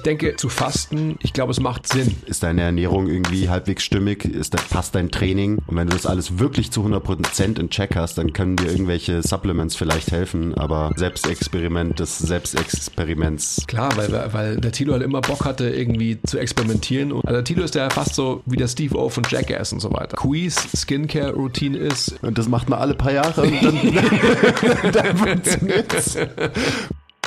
ich denke, zu fasten, ich glaube, es macht Sinn. Ist deine Ernährung irgendwie halbwegs stimmig? Ist das, passt dein Training? Und wenn du das alles wirklich zu 100% in Check hast, dann können dir irgendwelche Supplements vielleicht helfen, aber Selbstexperiment des Selbstexperiments. Klar, weil, weil der Tilo halt immer Bock hatte, irgendwie zu experimentieren. Also der Tilo ist ja fast so wie der Steve O von Jackass und so weiter. Quiz Skincare-Routine ist. Und das macht man alle paar Jahre und dann, dann funktioniert's.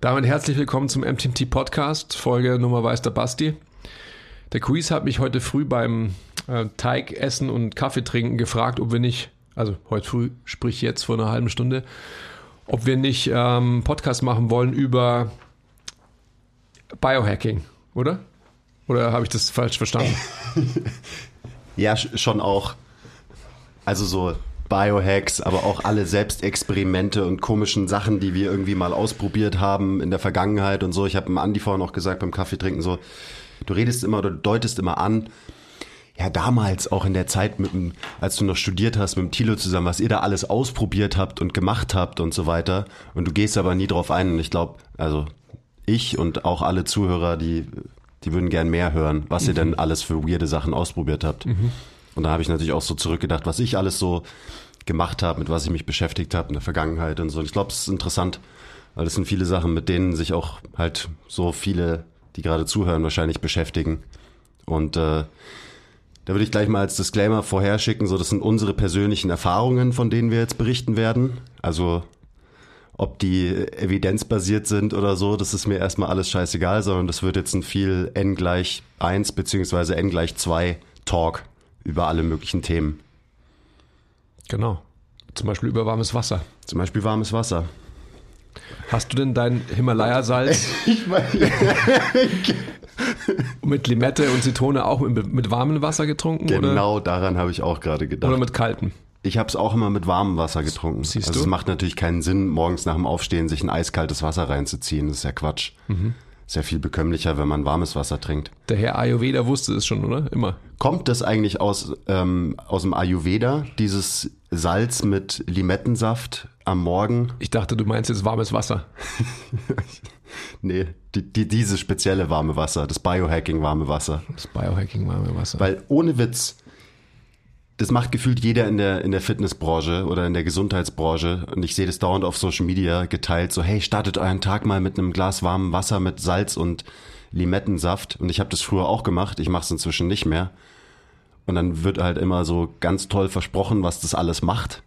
Damit herzlich willkommen zum MTMT Podcast, Folge Nummer weiß der Basti. Der Quiz hat mich heute früh beim äh, Teigessen und Kaffee trinken gefragt, ob wir nicht, also heute früh, sprich jetzt vor einer halben Stunde, ob wir nicht ähm, Podcast machen wollen über Biohacking, oder? Oder habe ich das falsch verstanden? ja, schon auch. Also so Biohacks, aber auch alle Selbstexperimente und komischen Sachen, die wir irgendwie mal ausprobiert haben in der Vergangenheit und so. Ich habe dem Andi vorhin auch gesagt beim Kaffee trinken so, du redest immer oder deutest immer an, ja damals auch in der Zeit mit dem, als du noch studiert hast mit dem Tilo zusammen, was ihr da alles ausprobiert habt und gemacht habt und so weiter und du gehst aber nie drauf ein und ich glaube, also ich und auch alle Zuhörer, die die würden gern mehr hören, was mhm. ihr denn alles für weirde Sachen ausprobiert habt. Mhm. Und da habe ich natürlich auch so zurückgedacht, was ich alles so gemacht habe, mit was ich mich beschäftigt habe in der Vergangenheit und so. Und ich glaube, es ist interessant, weil das sind viele Sachen, mit denen sich auch halt so viele, die gerade zuhören, wahrscheinlich beschäftigen. Und äh, da würde ich gleich mal als Disclaimer vorher schicken, so das sind unsere persönlichen Erfahrungen, von denen wir jetzt berichten werden. Also ob die evidenzbasiert sind oder so, das ist mir erstmal alles scheißegal, sondern das wird jetzt ein viel n gleich 1 beziehungsweise n gleich 2 Talk über alle möglichen Themen. Genau. Zum Beispiel über warmes Wasser. Zum Beispiel warmes Wasser. Hast du denn dein Himalaya-Salz mit Limette und Zitrone auch mit, mit warmem Wasser getrunken? Genau oder? daran habe ich auch gerade gedacht. Oder mit kaltem? Ich habe es auch immer mit warmem Wasser getrunken. Siehst also du? es macht natürlich keinen Sinn, morgens nach dem Aufstehen sich ein eiskaltes Wasser reinzuziehen. Das ist ja Quatsch. Mhm sehr viel bekömmlicher, wenn man warmes Wasser trinkt. Der Herr Ayurveda wusste es schon, oder? Immer. Kommt das eigentlich aus, ähm, aus dem Ayurveda, dieses Salz mit Limettensaft am Morgen? Ich dachte, du meinst jetzt warmes Wasser. nee, die, die, dieses spezielle warme Wasser, das Biohacking warme Wasser. Das Biohacking warme Wasser. Weil ohne Witz, das macht gefühlt jeder in der, in der Fitnessbranche oder in der Gesundheitsbranche. Und ich sehe das dauernd auf Social Media geteilt, so, hey, startet euren Tag mal mit einem Glas warmem Wasser mit Salz und Limettensaft. Und ich habe das früher auch gemacht, ich mache es inzwischen nicht mehr. Und dann wird halt immer so ganz toll versprochen, was das alles macht.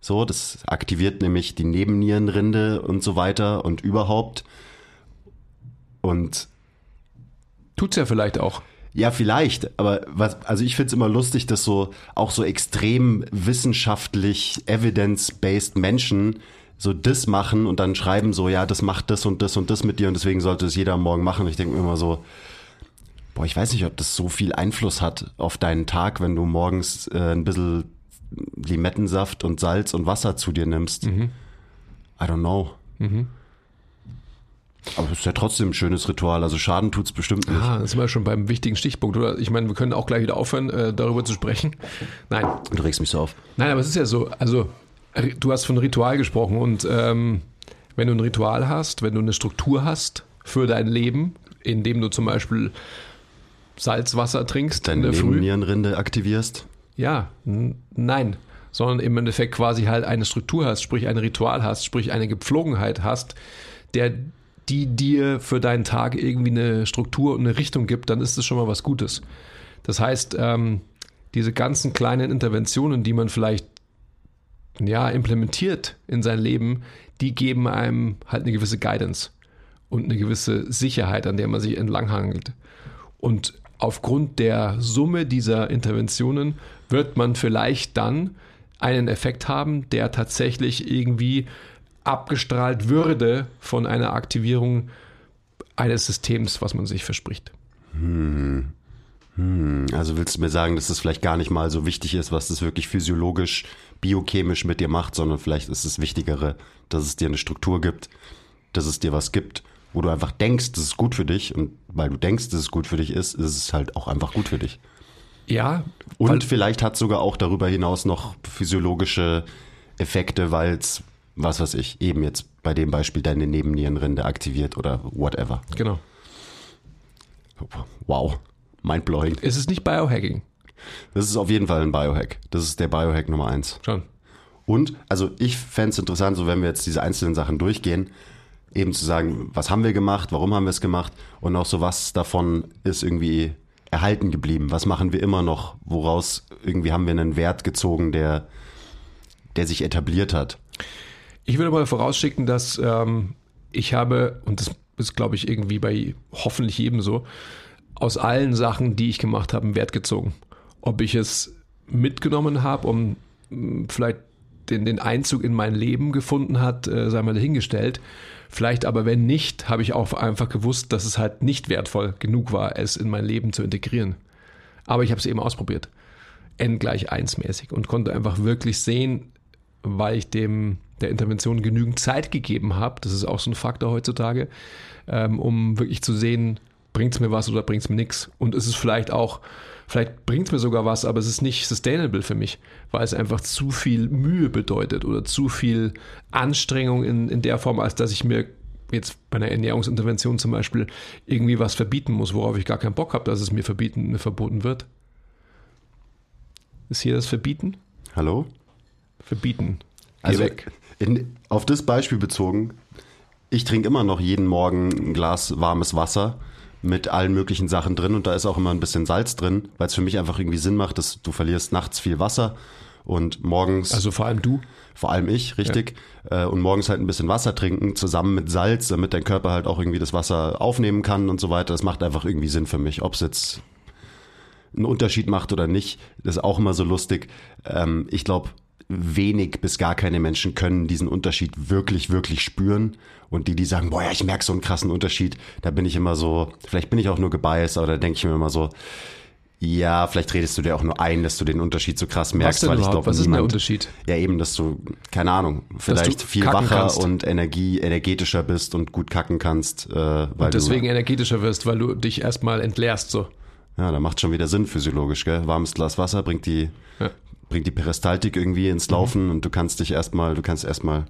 So, das aktiviert nämlich die Nebennierenrinde und so weiter und überhaupt. Und tut's ja vielleicht auch. Ja, vielleicht, aber was, also ich find's immer lustig, dass so auch so extrem wissenschaftlich evidence-based Menschen so das machen und dann schreiben so, ja, das macht das und das und das mit dir und deswegen sollte es jeder morgen machen. Und ich denke mir immer so, boah, ich weiß nicht, ob das so viel Einfluss hat auf deinen Tag, wenn du morgens äh, ein bisschen Limettensaft und Salz und Wasser zu dir nimmst. Mhm. I don't know. Mhm. Aber es ist ja trotzdem ein schönes Ritual, also Schaden tut es bestimmt nicht. Ah, das sind wir schon beim wichtigen Stichpunkt, oder? Ich meine, wir können auch gleich wieder aufhören, äh, darüber zu sprechen. Nein. Du regst mich so auf. Nein, aber es ist ja so, also du hast von Ritual gesprochen und ähm, wenn du ein Ritual hast, wenn du eine Struktur hast für dein Leben, indem du zum Beispiel Salzwasser trinkst Deine Nebennierenrinde aktivierst? Ja, nein sondern im Endeffekt quasi halt eine Struktur hast, sprich ein Ritual hast, sprich eine Gepflogenheit hast, der die dir für deinen Tag irgendwie eine Struktur und eine Richtung gibt, dann ist das schon mal was Gutes. Das heißt, ähm, diese ganzen kleinen Interventionen, die man vielleicht ja, implementiert in sein Leben, die geben einem halt eine gewisse Guidance. und eine gewisse Sicherheit, an der man sich entlanghangelt. Und aufgrund der Summe dieser Interventionen wird man vielleicht dann einen Effekt haben, der tatsächlich irgendwie abgestrahlt würde von einer Aktivierung eines Systems, was man sich verspricht. Hm. Hm. Also willst du mir sagen, dass es vielleicht gar nicht mal so wichtig ist, was das wirklich physiologisch, biochemisch mit dir macht, sondern vielleicht ist es wichtigere, dass es dir eine Struktur gibt, dass es dir was gibt, wo du einfach denkst, das ist gut für dich und weil du denkst, dass es gut für dich ist, ist es halt auch einfach gut für dich. Ja. Und vielleicht hat sogar auch darüber hinaus noch physiologische Effekte, weil es, was weiß ich, eben jetzt bei dem Beispiel deine Nebennierenrinde aktiviert oder whatever. Genau. Wow. Mindblowing. Es ist nicht Biohacking. Das ist auf jeden Fall ein Biohack. Das ist der Biohack Nummer eins. Schon. Und, also ich fände es interessant, so wenn wir jetzt diese einzelnen Sachen durchgehen, eben zu sagen, was haben wir gemacht, warum haben wir es gemacht und auch so, was davon ist irgendwie erhalten geblieben, was machen wir immer noch, woraus irgendwie haben wir einen Wert gezogen, der, der sich etabliert hat. Ich würde mal vorausschicken, dass ähm, ich habe, und das ist, glaube ich, irgendwie bei hoffentlich jedem so, aus allen Sachen, die ich gemacht habe, Wert gezogen. Ob ich es mitgenommen habe, um vielleicht den, den Einzug in mein Leben gefunden hat, äh, sei mal dahingestellt. Vielleicht aber wenn nicht, habe ich auch einfach gewusst, dass es halt nicht wertvoll genug war, es in mein Leben zu integrieren. Aber ich habe es eben ausprobiert. N gleich 1 mäßig und konnte einfach wirklich sehen, weil ich dem der Intervention genügend Zeit gegeben habe, das ist auch so ein Faktor heutzutage, ähm, um wirklich zu sehen, bringt es mir was oder bringt es mir nichts. Und es ist vielleicht auch, vielleicht bringt es mir sogar was, aber es ist nicht sustainable für mich, weil es einfach zu viel Mühe bedeutet oder zu viel Anstrengung in, in der Form, als dass ich mir jetzt bei einer Ernährungsintervention zum Beispiel irgendwie was verbieten muss, worauf ich gar keinen Bock habe, dass es mir verbieten, mir verboten wird. Ist hier das Verbieten? Hallo? Verbieten. Geh Also weg. In, auf das Beispiel bezogen, ich trinke immer noch jeden Morgen ein Glas warmes Wasser mit allen möglichen Sachen drin und da ist auch immer ein bisschen Salz drin, weil es für mich einfach irgendwie Sinn macht, dass du verlierst nachts viel Wasser und morgens, Also vor allem du. vor allem ich, richtig, äh, und morgens halt ein bisschen Wasser trinken zusammen mit Salz, damit dein Körper halt auch irgendwie das Wasser aufnehmen kann und so weiter. Das macht einfach irgendwie Sinn für mich. Ob es jetzt einen Unterschied macht oder nicht, das ist auch immer so lustig. Ähm, ich glaube, wenig bis gar keine Menschen können diesen Unterschied wirklich, wirklich spüren. Und die, die sagen, boah, ja, ich merke so einen krassen Unterschied, da bin ich immer so, vielleicht bin ich auch nur gebiased, aber da denke ich mir immer so, ja, vielleicht redest du dir auch nur ein, dass du den Unterschied so krass merkst, weil ich überhaupt? glaube, Was ist denn der niemand, Unterschied? ja, eben, dass du, keine Ahnung, vielleicht du viel wacher kannst. und Energie, energetischer bist und gut kacken kannst, äh, weil Und deswegen energetischer wirst, weil du dich erstmal entleerst so. du, ja, da macht schon wieder Sinn physiologisch, gell? Warmes Glas Wasser bringt die, Ja. Bringt die Peristaltik irgendwie ins Laufen und du kannst dich erstmal, du kannst erstmal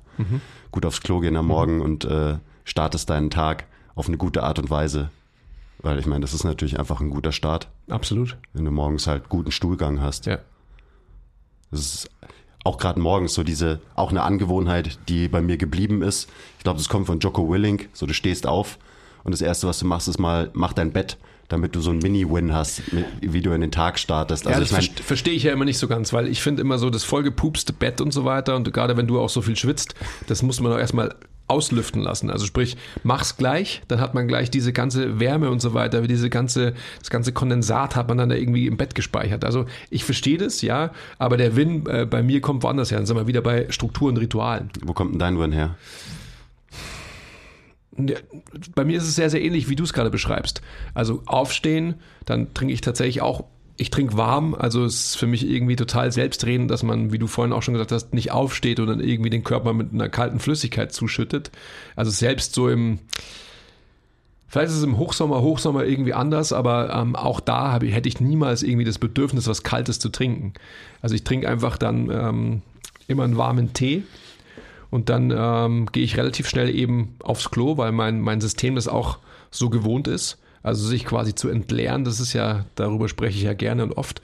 gut aufs Klo gehen am Morgen und äh, startest deinen Tag auf eine gute Art und Weise. Weil ich meine, das ist natürlich einfach ein guter Start, Absolut. wenn du morgens halt guten Stuhlgang hast. Ja. Das ist auch gerade morgens so diese, auch eine Angewohnheit, die bei mir geblieben ist. Ich glaube, das kommt von Jocko Willink. So, du stehst auf und das Erste, was du machst, ist mal, mach dein Bett, damit du so einen Mini-Win hast, mit, wie du in den Tag startest. ja, Also das ich verste- verstehe ich ja immer nicht so ganz, weil ich finde immer so das vollgepupste Bett und so weiter und gerade wenn du auch so viel schwitzt, das muss man auch erstmal auslüften lassen. Also sprich, mach's gleich, dann hat man gleich diese ganze Wärme und so weiter, diese ganze, das ganze Kondensat hat man dann da irgendwie im Bett gespeichert. Also ich verstehe das, ja, aber der Win äh, bei mir kommt woanders her. Dann sind wir wieder bei Strukturen, Ritualen. wo kommt denn dein Win her? Bei mir ist es sehr, sehr ähnlich, wie du es gerade beschreibst. Also aufstehen, dann trinke ich tatsächlich auch, ich trinke warm, also es ist für mich irgendwie total selbstredend, dass man, wie du vorhin auch schon gesagt hast, nicht aufsteht und dann irgendwie den Körper mit einer kalten Flüssigkeit zuschüttet. Also selbst so im, vielleicht ist es im Hochsommer, Hochsommer irgendwie anders, aber ähm, auch da ich, hätte ich niemals irgendwie das Bedürfnis, was Kaltes zu trinken. Also ich trinke einfach dann ähm, immer einen warmen Tee und dann ähm, gehe ich relativ schnell eben aufs Klo, weil mein, mein System das auch so gewohnt ist. Also sich quasi zu entleeren, das ist ja, darüber spreche ich ja gerne und oft.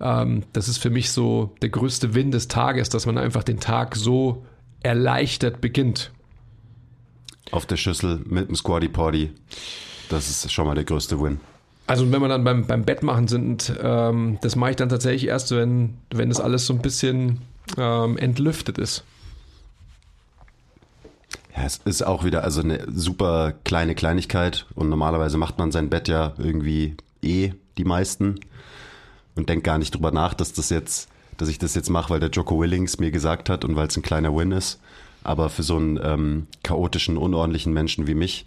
Ähm, das ist für mich so der größte Win des Tages, dass man einfach den Tag so erleichtert beginnt. Auf der Schüssel mit dem Squatty Potty. Das ist schon mal der größte Win. Also wenn wir dann beim, beim Bett machen sind, ähm, das mache ich dann tatsächlich erst, wenn, wenn das alles so ein bisschen ähm, entlüftet ist. Ja, es ist auch wieder also eine super kleine Kleinigkeit und normalerweise macht man sein Bett ja irgendwie eh die meisten und denkt gar nicht drüber nach, dass das jetzt, dass ich das jetzt mache, weil der Joko Willings mir gesagt hat und weil es ein kleiner Win ist. Aber für so einen ähm, chaotischen, unordentlichen Menschen wie mich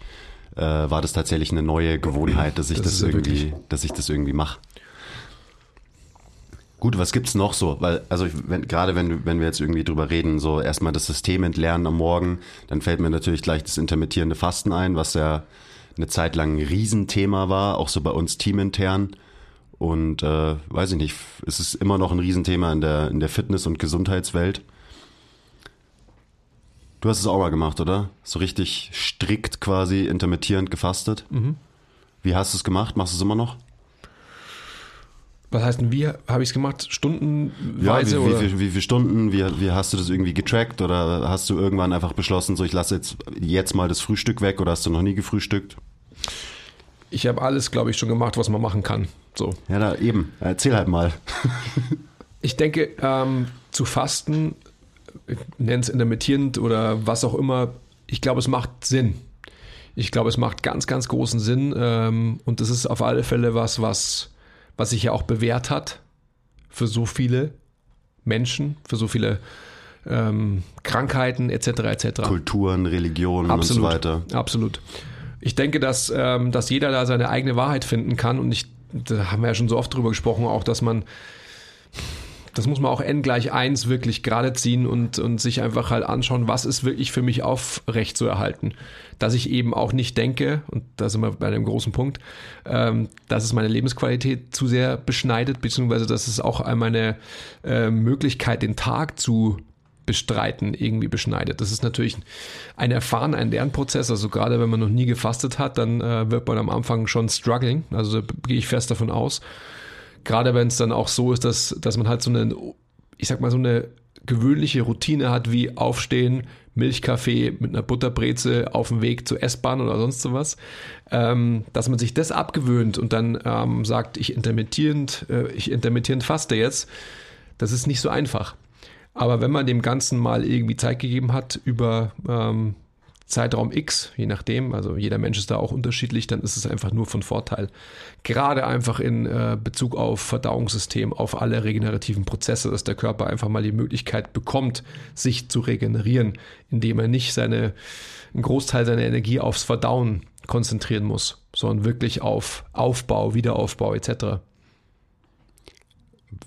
äh, war das tatsächlich eine neue Gewohnheit, dass ich das, Das irgendwie, wirklich- dass ich das irgendwie mache. Gut, was gibt's noch so? Weil, also ich, wenn, gerade wenn, wenn wir jetzt irgendwie drüber reden, so erstmal das System entlernen am Morgen, dann fällt mir natürlich gleich das intermittierende Fasten ein, was ja eine Zeit lang ein Riesenthema war, auch so bei uns teamintern. Und äh, weiß ich nicht, es ist immer noch ein Riesenthema in der, in der Fitness- und Gesundheitswelt. Du hast es auch mal gemacht, oder? So richtig strikt quasi intermittierend gefastet. Wie hast du es gemacht? Machst du es immer noch? Was heißt denn, wie habe ich es gemacht? Ja, Stundenweise wie, wie, oder? wie, wie viele Stunden, wie, wie hast du das irgendwie getrackt oder hast du irgendwann einfach beschlossen, so ich lasse jetzt, jetzt mal das Frühstück weg oder hast du noch nie gefrühstückt? Ich habe alles, glaube ich, schon gemacht, was man machen kann. So. Ja, da eben, erzähl halt mal. Ich denke, ähm, zu fasten, nenn es intermittierend oder was auch immer, ich glaube, es macht Sinn. Ich glaube, es macht ganz, ganz großen Sinn ähm, und das ist auf alle Fälle was, was, was sich ja auch bewährt hat für so viele Menschen, für so viele ähm, Krankheiten etc. etc. Kulturen, Religionen Absolut, und so weiter. absolut. Ich denke, dass, ähm, dass jeder da seine eigene Wahrheit finden kann und ich, da haben wir ja schon so oft drüber gesprochen, auch dass man, das muss man auch n gleich 1 wirklich gerade ziehen und, und sich einfach halt anschauen, was ist wirklich für mich aufrecht zu erhalten. Dass ich eben auch nicht denke, und da sind wir bei einem großen Punkt, ähm, dass es meine Lebensqualität zu sehr beschneidet, beziehungsweise dass es auch meine äh, Möglichkeit, den Tag zu bestreiten, irgendwie beschneidet. Das ist natürlich ein Erfahren, ein Lernprozess. Also gerade wenn man noch nie gefastet hat, dann äh, wird man am Anfang schon struggling. Also da gehe ich fest davon aus. Gerade wenn es dann auch so ist, dass, dass man halt so eine, ich sag mal, so eine gewöhnliche Routine hat, wie aufstehen, Milchkaffee mit einer Butterbreze auf dem Weg zur S-Bahn oder sonst sowas, ähm, dass man sich das abgewöhnt und dann ähm, sagt, ich intermittierend, äh, ich intermittierend faste jetzt, das ist nicht so einfach. Aber wenn man dem Ganzen mal irgendwie Zeit gegeben hat über ähm, Zeitraum X, je nachdem, also jeder Mensch ist da auch unterschiedlich, dann ist es einfach nur von Vorteil. Gerade einfach in äh, Bezug auf Verdauungssystem, auf alle regenerativen Prozesse, dass der Körper einfach mal die Möglichkeit bekommt, sich zu regenerieren, indem er nicht seine, einen Großteil seiner Energie aufs Verdauen konzentrieren muss, sondern wirklich auf Aufbau, Wiederaufbau etc.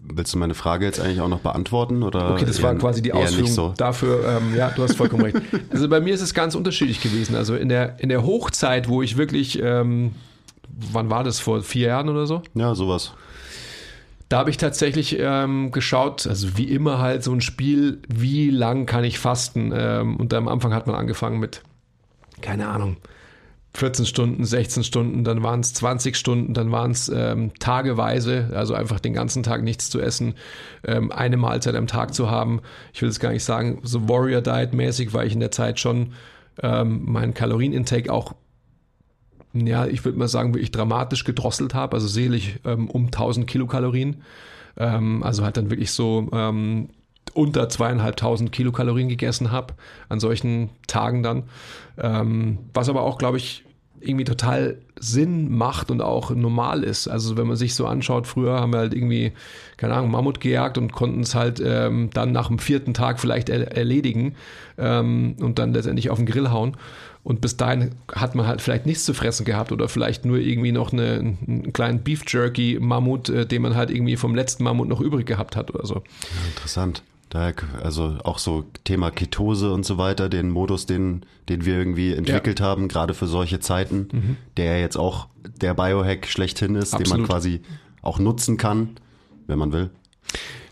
Willst du meine Frage jetzt eigentlich auch noch beantworten? Oder Okay, das war eher- quasi die Ausführung so? dafür. Ähm, ja, du hast vollkommen recht. Also bei mir ist es ganz unterschiedlich gewesen. Also in der, in der Hochzeit, wo ich wirklich, ähm, wann war das, vor vier Jahren oder so? Ja, sowas. Da habe ich tatsächlich ähm, geschaut, also wie immer halt so ein Spiel, wie lang kann ich fasten? Ähm, und am Anfang hat man angefangen mit, keine Ahnung, 14 Stunden, 16 Stunden, dann waren es 20 Stunden, dann waren es ähm, tageweise, also einfach den ganzen Tag nichts zu essen, ähm, eine Mahlzeit am Tag zu haben. Ich will jetzt gar nicht sagen, so Warrior Diet mäßig, weil ich in der Zeit schon ähm, meinen Kalorienintake auch ja, ich würde mal sagen, wirklich dramatisch gedrosselt habe, also selig ähm, um 1000 Kilokalorien. Ähm, also halt dann wirklich so ähm, unter zweieinhalbtausend Kilokalorien gegessen habe an solchen Tagen dann. Ähm, was aber auch, glaube ich, irgendwie total Sinn macht und auch normal ist. Also wenn man sich so anschaut, früher haben wir halt irgendwie, keine Ahnung, Mammut gejagt und konnten es halt ähm, dann nach dem vierten Tag vielleicht er erledigen ähm, und dann letztendlich auf den Grill hauen. Und bis dahin hat man halt vielleicht nichts zu fressen gehabt oder vielleicht nur irgendwie noch eine, einen kleinen Beef Jerky Mammut, äh, den man halt irgendwie vom letzten Mammut noch übrig gehabt hat oder so. Ja, interessant. Daher, also auch so Thema Ketose und so weiter, den Modus, den, den wir irgendwie entwickelt haben, gerade für solche Zeiten, der jetzt auch der Biohack schlechthin ist, den man Absolut. quasi auch nutzen kann, wenn man will.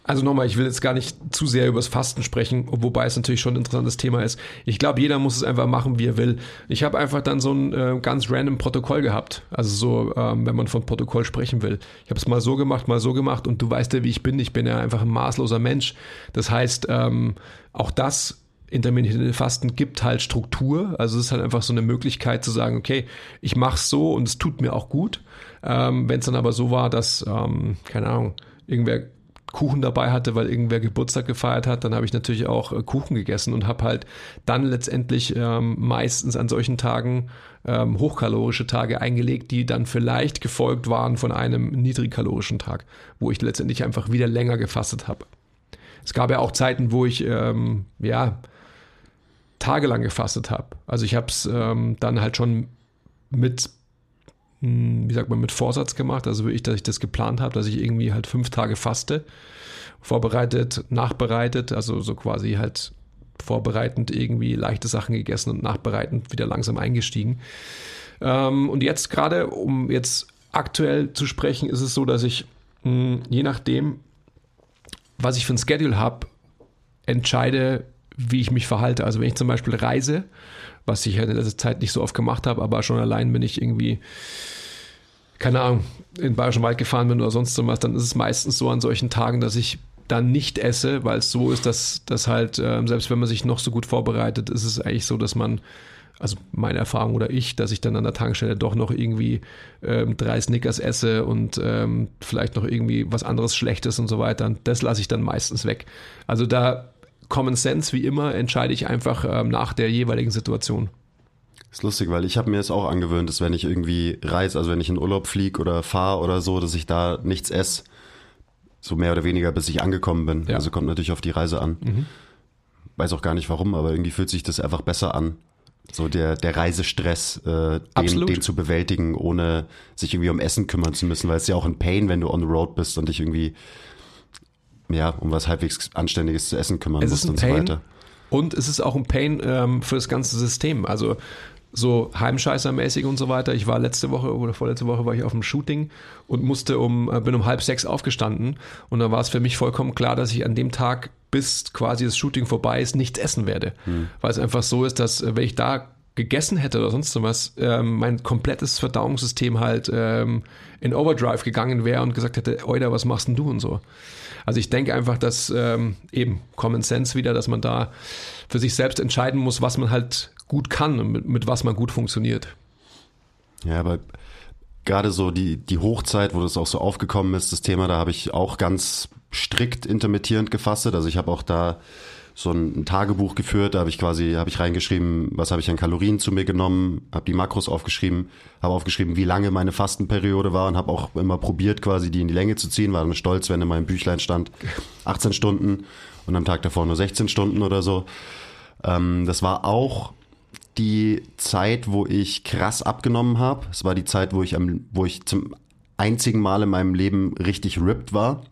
Also nochmal, ich will jetzt gar nicht zu sehr übers Fasten sprechen, wobei es natürlich schon ein interessantes Thema ist. Ich glaube, jeder muss es einfach machen, wie er will. Ich habe einfach dann so ein äh, ganz random Protokoll gehabt. Also so, ähm, wenn man von Protokoll sprechen will. Ich habe es mal so gemacht, mal so gemacht und du weißt ja, wie ich bin. Ich bin ja einfach ein maßloser Mensch. Das heißt, ähm, auch das intermittierende Fasten gibt halt Struktur. Also es ist halt einfach so eine Möglichkeit zu sagen, okay, ich mache es so und es tut mir auch gut. Ähm, wenn es dann aber so war, dass, ähm, keine Ahnung, irgendwer Kuchen dabei hatte, weil irgendwer Geburtstag gefeiert hat, dann habe ich natürlich auch äh, Kuchen gegessen und habe halt dann letztendlich ähm, meistens an solchen Tagen ähm, hochkalorische Tage eingelegt, die dann vielleicht gefolgt waren von einem niedrigkalorischen Tag, wo ich letztendlich einfach wieder länger gefastet habe. Es gab ja auch Zeiten, wo ich ähm, ja tagelang gefastet habe. Also ich habe es ähm, dann halt schon mit wie sagt man, mit Vorsatz gemacht. Also wirklich, dass ich das geplant habe, dass ich irgendwie halt fünf Tage faste, vorbereitet, nachbereitet, also so quasi halt vorbereitend irgendwie leichte Sachen gegessen und nachbereitend wieder langsam eingestiegen. Ähm, und jetzt gerade, um jetzt aktuell zu sprechen, ist es so, dass ich hm, je nachdem, was ich für ein Schedule habe, entscheide, wie ich mich verhalte. Also wenn ich zum Beispiel reise, was ich in letzter Zeit nicht so oft gemacht habe, aber schon allein, wenn ich irgendwie, keine Ahnung, in Bayerischen Wald gefahren bin oder sonst so was, dann ist es meistens so an solchen Tagen, dass ich dann nicht esse, weil es so ist, dass, dass halt, äh, selbst wenn man sich noch so gut vorbereitet, ist es eigentlich so, dass man, also meine Erfahrung oder ich, dass ich dann an der Tankstelle doch noch irgendwie ähm, drei Snickers esse und ähm, vielleicht noch irgendwie was anderes Schlechtes und so weiter. Und das lasse ich dann meistens weg. Also da Common Sense, wie immer, entscheide ich einfach ähm, nach der jeweiligen Situation. Ist lustig, weil ich habe mir jetzt auch angewöhnt, dass wenn ich irgendwie reise, also wenn ich in Urlaub fliege oder fahre oder so, dass ich da nichts esse, so mehr oder weniger, bis ich angekommen bin. Ja. Also kommt natürlich auf die Reise an. Mhm. Weiß auch gar nicht warum, aber irgendwie fühlt sich das einfach besser an. So der, der Reisestress, äh, den, den zu bewältigen, ohne sich irgendwie um Essen kümmern zu müssen, weil es ja auch ein Pain, wenn du on the road bist und dich irgendwie ja, um was halbwegs Anständiges zu essen kümmern es musst und Pain, so weiter. Und es ist auch ein Pain ähm, für das ganze System. Also so Heimscheißermäßig und so weiter. Ich war letzte Woche oder vorletzte Woche war ich auf dem Shooting und musste um, äh, bin um halb sechs aufgestanden und da war es für mich vollkommen klar, dass ich an dem Tag, bis quasi das Shooting vorbei ist, nichts essen werde. Hm. Weil es einfach so ist, dass äh, wenn ich da gegessen hätte oder sonst was, ähm, mein komplettes Verdauungssystem halt ähm, in Overdrive gegangen wäre und gesagt hätte, Oida, was machst denn du und so. Also ich denke einfach, dass ähm, eben Common Sense wieder, dass man da für sich selbst entscheiden muss, was man halt gut kann und mit, mit was man gut funktioniert. Ja, aber gerade so die, die Hochzeit, wo das auch so aufgekommen ist, das Thema, da habe ich auch ganz strikt intermittierend gefasst. Also ich habe auch da so ein, Tagebuch geführt, da habe ich quasi, habe ich reingeschrieben, was habe ich an Kalorien zu mir genommen, habe die Makros aufgeschrieben, habe aufgeschrieben, wie lange meine Fastenperiode war und habe auch immer probiert, quasi die in die Länge zu ziehen, war dann stolz, wenn in meinem Büchlein stand 18 Stunden und am Tag davor nur 16 Stunden oder so. Ähm, das war auch die Zeit, wo ich krass abgenommen habe. Es war die Zeit, wo ich am, wo ich zum einzigen Mal in meinem Leben richtig ripped war.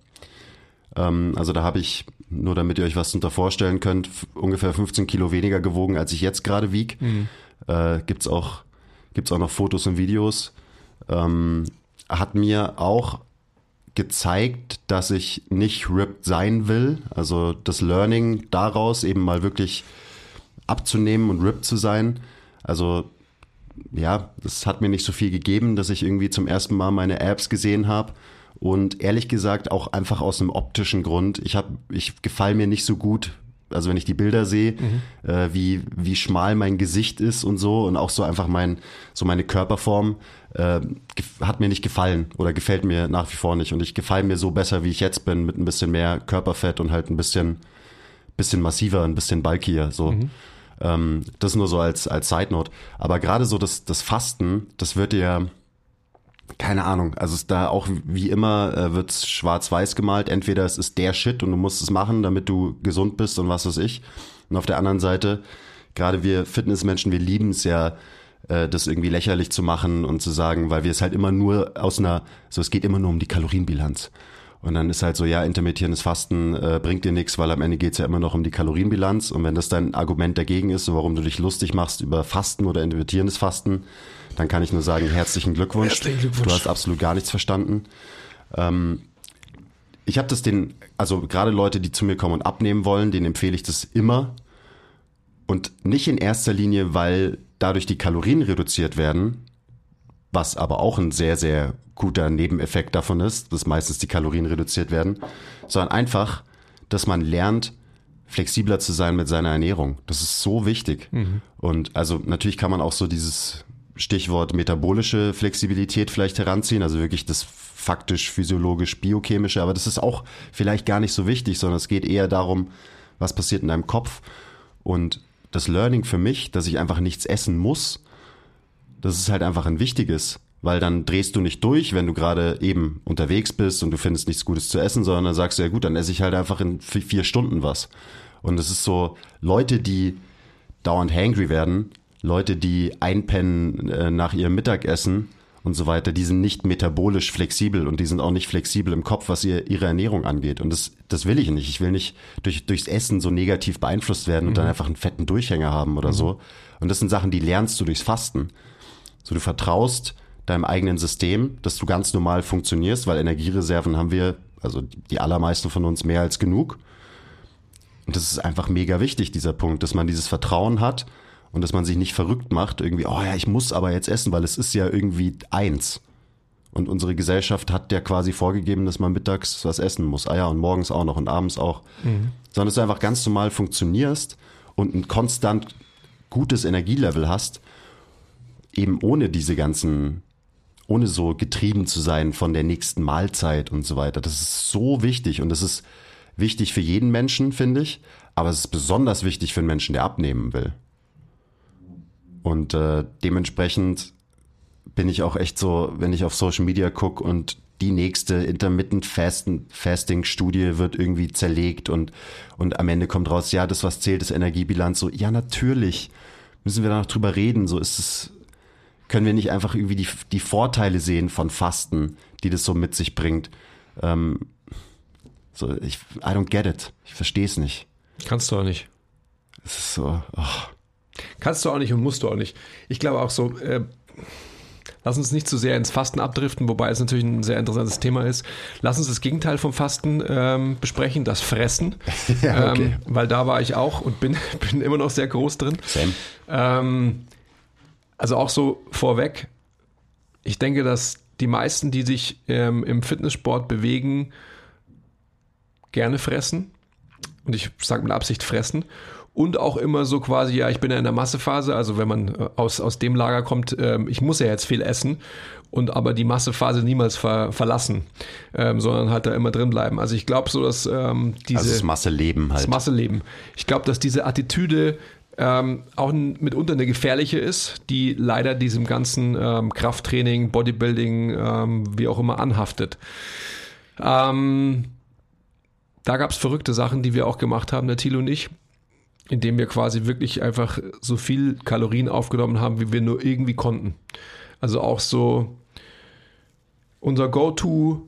Ähm, also da habe ich nur damit ihr euch was darunter vorstellen könnt, ungefähr 15 Kilo weniger gewogen, als ich jetzt gerade wieg. Mhm. Äh, gibt's auch, gibt's auch noch Fotos und Videos. Ähm, hat mir auch gezeigt, dass ich nicht ripped sein will. Also das Learning daraus eben mal wirklich abzunehmen und ripped zu sein. Also ja, das hat mir nicht so viel gegeben, dass ich irgendwie zum ersten Mal meine Apps gesehen habe und ehrlich gesagt auch einfach aus einem optischen Grund. Ich habe, ich gefall mir nicht so gut, also wenn ich die Bilder sehe, mhm. äh, wie, wie schmal mein Gesicht ist und so und auch so einfach mein, so meine Körperform, äh, hat mir nicht gefallen oder gefällt mir nach wie vor nicht. Und ich gefall mir so besser, wie ich jetzt bin, mit ein bisschen mehr Körperfett und halt ein bisschen, bisschen massiver, ein bisschen bulkier, so. Mhm. Ähm, das nur so als, als Side Note. Aber gerade so das, das Fasten, das wird ja, keine Ahnung, also ist da auch wie immer äh, wird schwarz-weiß gemalt. Entweder es ist der Shit und du musst es machen, damit du gesund bist und was weiß ich. Und auf der anderen Seite, gerade wir Fitnessmenschen, wir lieben es ja, äh, das irgendwie lächerlich zu machen und zu sagen, weil wir es halt immer nur aus einer, so es geht immer nur um die Kalorienbilanz. Und dann ist halt so, ja, intermittierendes Fasten äh, bringt dir nichts, weil am Ende geht's ja immer noch um die Kalorienbilanz. Und wenn das dein Argument dagegen ist, warum du dich lustig machst über Fasten oder intermittierendes Fasten, dann kann ich nur sagen, herzlichen Glückwunsch. Herzlichen Glückwunsch. Du hast absolut gar nichts verstanden. Ähm, ich habe das den, also gerade Leute, die zu mir kommen und abnehmen wollen, denen empfehle ich das immer. Und nicht in erster Linie, weil dadurch die Kalorien reduziert werden, was aber auch ein sehr, sehr guter Nebeneffekt davon ist, dass meistens die Kalorien reduziert werden, sondern einfach, dass man lernt, flexibler zu sein mit seiner Ernährung. Das ist so wichtig. Mhm. Und also natürlich kann man auch so dieses Stichwort metabolische Flexibilität vielleicht heranziehen, also wirklich das faktisch, physiologisch, biochemische, aber das ist auch vielleicht gar nicht so wichtig, sondern es geht eher darum, was passiert in deinem Kopf. Und das Learning für mich, dass ich einfach nichts essen muss, das ist halt einfach ein wichtiges, weil dann drehst du nicht durch, wenn du gerade eben unterwegs bist und du findest nichts Gutes zu essen, sondern dann sagst du, ja gut, dann esse ich halt einfach in vier Stunden was. Und es ist so, Leute, die dauernd hangry werden, Leute, die einpennen äh, nach ihrem Mittagessen und so weiter, die sind nicht metabolisch flexibel und die sind auch nicht flexibel im Kopf, was ihr, ihre Ernährung angeht. Und das, das will ich nicht. Ich will nicht durch, durchs Essen so negativ beeinflusst werden und mhm. dann einfach einen fetten Durchhänger haben oder mhm. so. Und das sind Sachen, die lernst du durchs Fasten. So, du vertraust deinem eigenen System, dass du ganz normal funktionierst, weil Energiereserven haben wir, also die allermeisten von uns mehr als genug. Und das ist einfach mega wichtig, dieser Punkt, dass man dieses Vertrauen hat und dass man sich nicht verrückt macht, irgendwie, oh ja, ich muss aber jetzt essen, weil es ist ja irgendwie eins. Und unsere Gesellschaft hat ja quasi vorgegeben, dass man mittags was essen muss. Ah ja, und morgens auch noch und abends auch. Mhm. Sondern dass du einfach ganz normal funktionierst und ein konstant gutes Energielevel hast, eben ohne diese ganzen, ohne so getrieben zu sein von der nächsten Mahlzeit und so weiter. Das ist so wichtig und das ist wichtig für jeden Menschen, finde ich. Aber es ist besonders wichtig für einen Menschen, der abnehmen will. Und äh, dementsprechend bin ich auch echt so, wenn ich auf Social Media gucke und die nächste Intermittent Fasting Studie wird irgendwie zerlegt und, und am Ende kommt raus, ja, das was zählt, ist Energiebilanz. So, ja, natürlich müssen wir da noch drüber reden. So ist es, können wir nicht einfach irgendwie die, die Vorteile sehen von Fasten, die das so mit sich bringt. Ähm, so, ich, I don't get it. Ich verstehe es nicht. Kannst du auch nicht. Es ist so, oh. Kannst du auch nicht und musst du auch nicht. Ich glaube auch so, äh, lass uns nicht zu sehr ins Fasten abdriften, wobei es natürlich ein sehr interessantes Thema ist. Lass uns das Gegenteil vom Fasten ähm, besprechen, das Fressen. ja, okay. ähm, weil da war ich auch und bin, bin immer noch sehr groß drin. Sam. Ähm, also auch so vorweg, ich denke, dass die meisten, die sich ähm, im Fitnesssport bewegen, gerne fressen. Und ich sage mit Absicht fressen und auch immer so quasi, ja, ich bin ja in der Massephase, also wenn man äh, aus, aus dem Lager kommt, ähm, ich muss ja jetzt viel essen und aber die Massephase niemals ver, verlassen, ähm, sondern halt da immer drin bleiben. Also ich glaube so, dass ähm, diese... Also das Masseleben halt. Das Masseleben. Ich glaube, dass diese Attitüde ähm, auch mitunter eine gefährliche ist, die leider diesem ganzen ähm, Krafttraining, Bodybuilding, ähm, wie auch immer anhaftet. Ähm, da gab es verrückte Sachen, die wir auch gemacht haben, der Thilo und ich indem wir quasi wirklich einfach so viel Kalorien aufgenommen haben, wie wir nur irgendwie konnten. Also auch so unser Go-To-Menü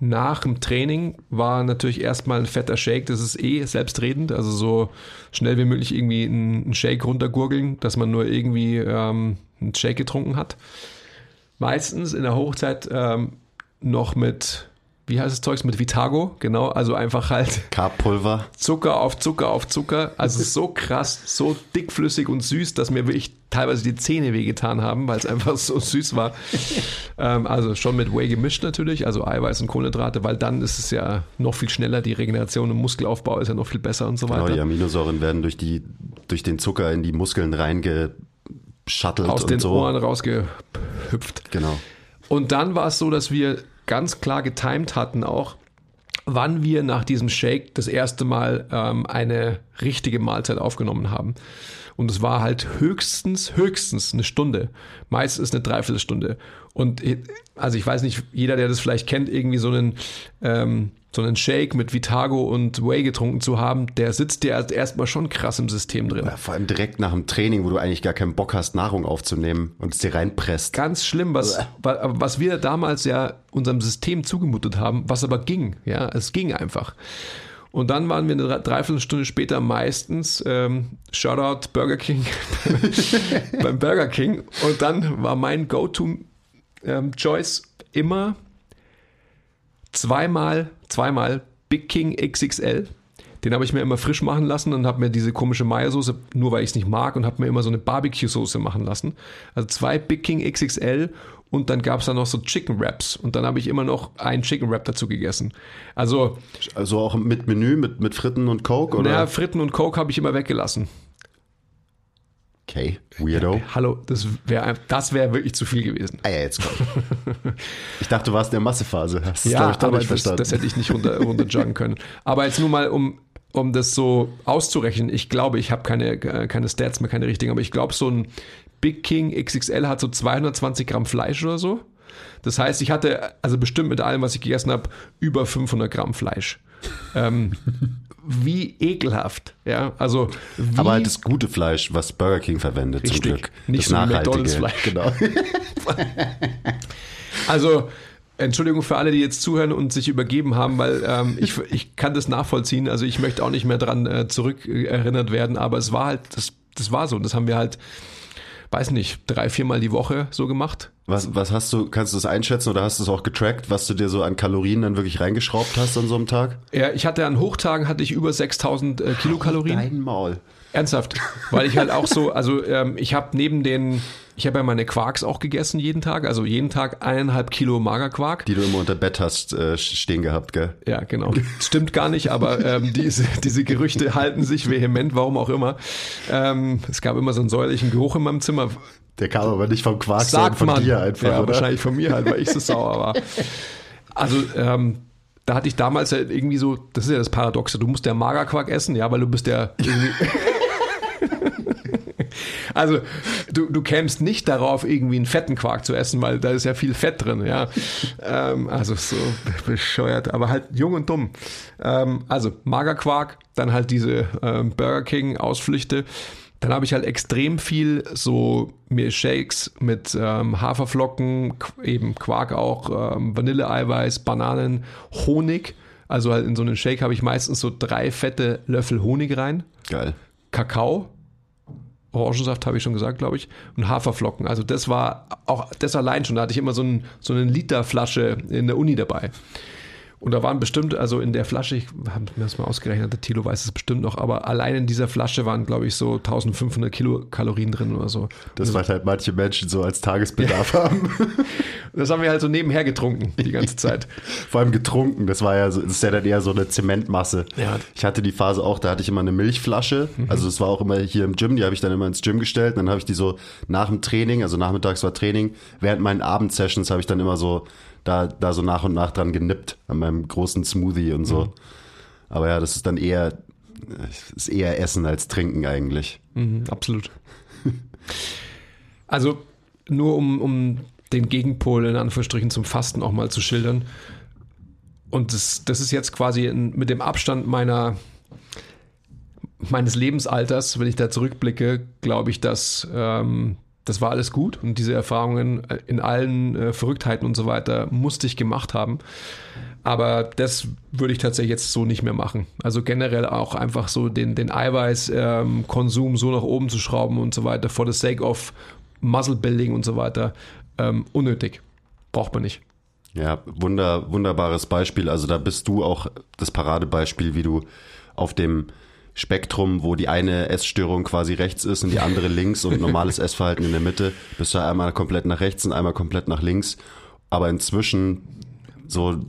nach dem Training war natürlich erstmal ein fetter Shake. Das ist eh selbstredend. Also so schnell wie möglich irgendwie einen Shake runtergurgeln, dass man nur irgendwie ähm, einen Shake getrunken hat. Meistens in der Hochzeit ähm, noch mit wie heißt das Zeugs mit Vitago, genau, also einfach halt Carpulver. Zucker auf Zucker auf Zucker, also so krass, so dickflüssig und süß, dass mir wirklich teilweise die Zähne wehgetan haben, weil es einfach so süß war. ähm, also schon mit Whey gemischt natürlich, also Eiweiß und Kohlenhydrate, weil dann ist es ja noch viel schneller, die Regeneration und Muskelaufbau ist ja noch viel besser und so weiter. Genau, die Aminosäuren werden durch, die, durch den Zucker in die Muskeln reingeschattelt Aus den so. Ohren rausgehüpft. Genau. Und dann war es so, dass wir ganz klar getimed hatten auch, wann wir nach diesem Shake das erste Mal ähm, eine richtige Mahlzeit aufgenommen haben. Und es war halt höchstens, höchstens eine Stunde. Meistens eine Dreiviertelstunde. Und also ich weiß nicht, jeder, der das vielleicht kennt, irgendwie so einen ähm, so einen Shake mit Vitago und Whey getrunken zu haben, der sitzt dir erstmal schon krass im System drin. Ja, vor allem direkt nach dem Training, wo du eigentlich gar keinen Bock hast, Nahrung aufzunehmen und es dir reinpresst. Ganz schlimm, was, was wir damals ja unserem System zugemutet haben, was aber ging. Ja, es ging einfach. Und dann waren wir eine Dreiviertelstunde später meistens, ähm, Shoutout Burger King, beim Burger King. Und dann war mein Go-To-Choice ähm, immer zweimal, zweimal Big King XXL. Den habe ich mir immer frisch machen lassen und habe mir diese komische Mayo-Soße, nur weil ich es nicht mag, und habe mir immer so eine Barbecue-Soße machen lassen. Also zwei Big King XXL und dann gab es da noch so Chicken Wraps und dann habe ich immer noch einen Chicken Wrap dazu gegessen. Also, also auch mit Menü, mit, mit Fritten und Coke? Oder? Ja, Fritten und Coke habe ich immer weggelassen. Okay, Weirdo. Hallo, das wäre das wär wirklich zu viel gewesen. Ah ja, jetzt komm. Ich dachte, du warst in der Massephase. Hast ja, glaub ich, aber das, verstanden. das hätte ich nicht runter, runterjuggen können. Aber jetzt nur mal, um, um das so auszurechnen. Ich glaube, ich habe keine, äh, keine Stats mehr, keine richtigen, aber ich glaube, so ein Big King XXL hat so 220 Gramm Fleisch oder so. Das heißt, ich hatte, also bestimmt mit allem, was ich gegessen habe, über 500 Gramm Fleisch. ähm, wie ekelhaft, ja. Also, aber halt das gute Fleisch, was Burger King verwendet, zum Richtig. Glück. Nicht das so nachhaltige. McDonald's-Fleisch. Genau. Also, Entschuldigung für alle, die jetzt zuhören und sich übergeben haben, weil ähm, ich, ich kann das nachvollziehen. Also ich möchte auch nicht mehr dran äh, zurück äh, erinnert werden, aber es war halt, das, das war so. Und das haben wir halt, weiß nicht, drei, viermal die Woche so gemacht. Was, was hast du, kannst du das einschätzen oder hast du es auch getrackt, was du dir so an Kalorien dann wirklich reingeschraubt hast an so einem Tag? Ja, ich hatte an Hochtagen hatte ich über 6000 äh, Kilokalorien. Dein Maul. Ernsthaft, weil ich halt auch so, also ähm, ich habe neben den, ich habe ja meine Quarks auch gegessen jeden Tag, also jeden Tag eineinhalb Kilo Magerquark. Die du immer unter Bett hast äh, stehen gehabt, gell? Ja, genau. Stimmt gar nicht, aber ähm, diese, diese Gerüchte halten sich vehement, warum auch immer. Ähm, es gab immer so einen säuerlichen Geruch in meinem Zimmer. Der kam aber nicht vom Quark, sondern von man. dir einfach, ja, oder? wahrscheinlich von mir halt, weil ich so sauer war. Also, ähm, da hatte ich damals halt irgendwie so, das ist ja das Paradoxe, du musst ja Magerquark essen, ja, weil du bist ja irgendwie. Also, du, du kämst nicht darauf, irgendwie einen fetten Quark zu essen, weil da ist ja viel Fett drin, ja. Ähm, also so bescheuert, aber halt jung und dumm. Ähm, also Magerquark, dann halt diese ähm, Burger King Ausflüchte. Dann habe ich halt extrem viel so mir Shakes mit ähm, Haferflocken, eben Quark auch, ähm, Vanilleeiweiß, Bananen, Honig. Also halt in so einen Shake habe ich meistens so drei fette Löffel Honig rein. Geil. Kakao, Orangensaft habe ich schon gesagt, glaube ich, und Haferflocken. Also das war auch das allein schon. Da hatte ich immer so, ein, so eine Literflasche in der Uni dabei. Und da waren bestimmt, also in der Flasche, ich habe mir das mal ausgerechnet, der Tilo weiß es bestimmt noch, aber allein in dieser Flasche waren, glaube ich, so 1500 Kilokalorien drin oder so. Das, was halt manche Menschen so als Tagesbedarf haben. Das haben wir halt so nebenher getrunken die ganze Zeit. Vor allem getrunken. Das war ja, so, das ist ja dann eher so eine Zementmasse. Ja. Ich hatte die Phase auch, da hatte ich immer eine Milchflasche. Also das war auch immer hier im Gym, die habe ich dann immer ins Gym gestellt. Und dann habe ich die so nach dem Training, also nachmittags war Training, während meinen Abendsessions habe ich dann immer so da, da so nach und nach dran genippt an meinem großen Smoothie und so. Aber ja, das ist dann eher, ist eher Essen als Trinken eigentlich. Mhm, absolut. Also nur um, um den Gegenpol in Anführungsstrichen zum Fasten auch mal zu schildern. Und das, das ist jetzt quasi in, mit dem Abstand meiner meines Lebensalters, wenn ich da zurückblicke, glaube ich, dass ähm, das war alles gut und diese Erfahrungen in allen äh, Verrücktheiten und so weiter musste ich gemacht haben. Aber das würde ich tatsächlich jetzt so nicht mehr machen. Also generell auch einfach so den, den Eiweißkonsum so nach oben zu schrauben und so weiter, for the sake of Muscle Building und so weiter, ähm, unnötig. Braucht man nicht. Ja, wunder, wunderbares Beispiel. Also da bist du auch das Paradebeispiel, wie du auf dem Spektrum, wo die eine Essstörung quasi rechts ist und die andere links und normales Essverhalten in der Mitte, bist du einmal komplett nach rechts und einmal komplett nach links. Aber inzwischen so,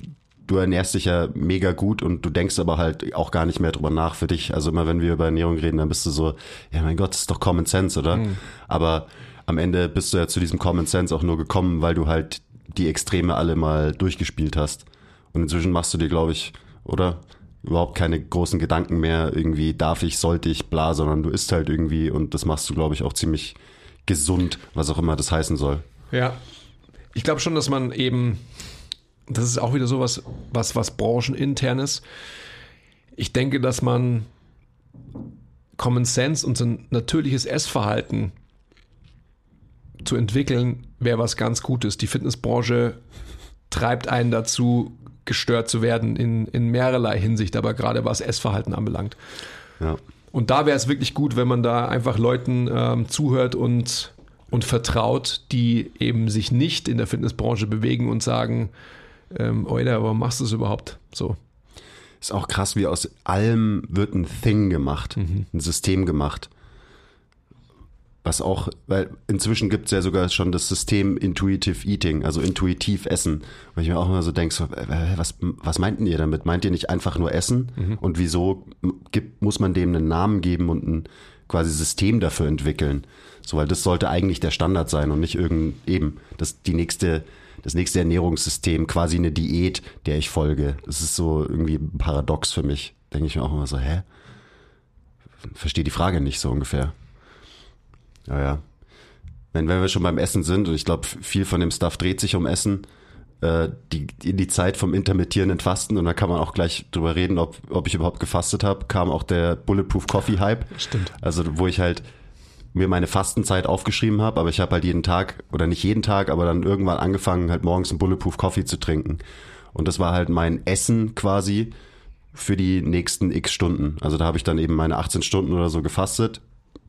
du ernährst dich ja mega gut und du denkst aber halt auch gar nicht mehr drüber nach für dich. Also immer wenn wir über Ernährung reden, dann bist du so, ja mein Gott, das ist doch Common Sense, oder? Aber am Ende bist du ja zu diesem Common Sense auch nur gekommen, weil du halt die Extreme alle mal durchgespielt hast. Und inzwischen machst du dir, glaube ich, oder? Überhaupt keine großen Gedanken mehr, irgendwie darf ich, sollte ich, bla, sondern du isst halt irgendwie und das machst du, glaube ich, auch ziemlich gesund, was auch immer das heißen soll. Ja. Ich glaube schon, dass man eben, das ist auch wieder sowas, was, was brancheninternes. Ich denke, dass man Common Sense und so ein natürliches Essverhalten zu entwickeln, wäre was ganz Gutes. Die Fitnessbranche treibt einen dazu, gestört zu werden in, in mehrerlei Hinsicht, aber gerade was Essverhalten anbelangt. Ja. Und da wäre es wirklich gut, wenn man da einfach Leuten ähm, zuhört und, und vertraut, die eben sich nicht in der Fitnessbranche bewegen und sagen, ähm, Oida, warum machst du es überhaupt so? Ist auch krass, wie aus allem wird ein Thing gemacht, ein System gemacht. Was auch, weil inzwischen gibt es ja sogar schon das System Intuitive Eating, also intuitiv Essen. Und ich mir auch immer so denke, so, äh, was, was meinten ihr damit? Meint ihr nicht einfach nur Essen? Und wieso gibt, muss man dem einen Namen geben und ein quasi System dafür entwickeln. So, weil das sollte eigentlich der Standard sein und nicht irgend eben das die nächste das nächste Ernährungssystem, quasi eine Diät, der ich folge. Das ist so irgendwie ein paradox für mich. Denke ich mir auch immer so, hä? Verstehe die Frage nicht so ungefähr. Ja, ja. Wenn, wenn wir schon beim Essen sind, und ich glaube, viel von dem Stuff dreht sich um Essen, äh, die, in die Zeit vom intermittierenden Fasten, und da kann man auch gleich drüber reden, ob, ob ich überhaupt gefastet habe, kam auch der Bulletproof Coffee Hype. Stimmt. Also wo ich halt mir meine Fastenzeit aufgeschrieben habe, aber ich habe halt jeden Tag, oder nicht jeden Tag, aber dann irgendwann angefangen, halt morgens einen Bulletproof Coffee zu trinken. Und das war halt mein Essen quasi für die nächsten x Stunden. Also da habe ich dann eben meine 18 Stunden oder so gefastet,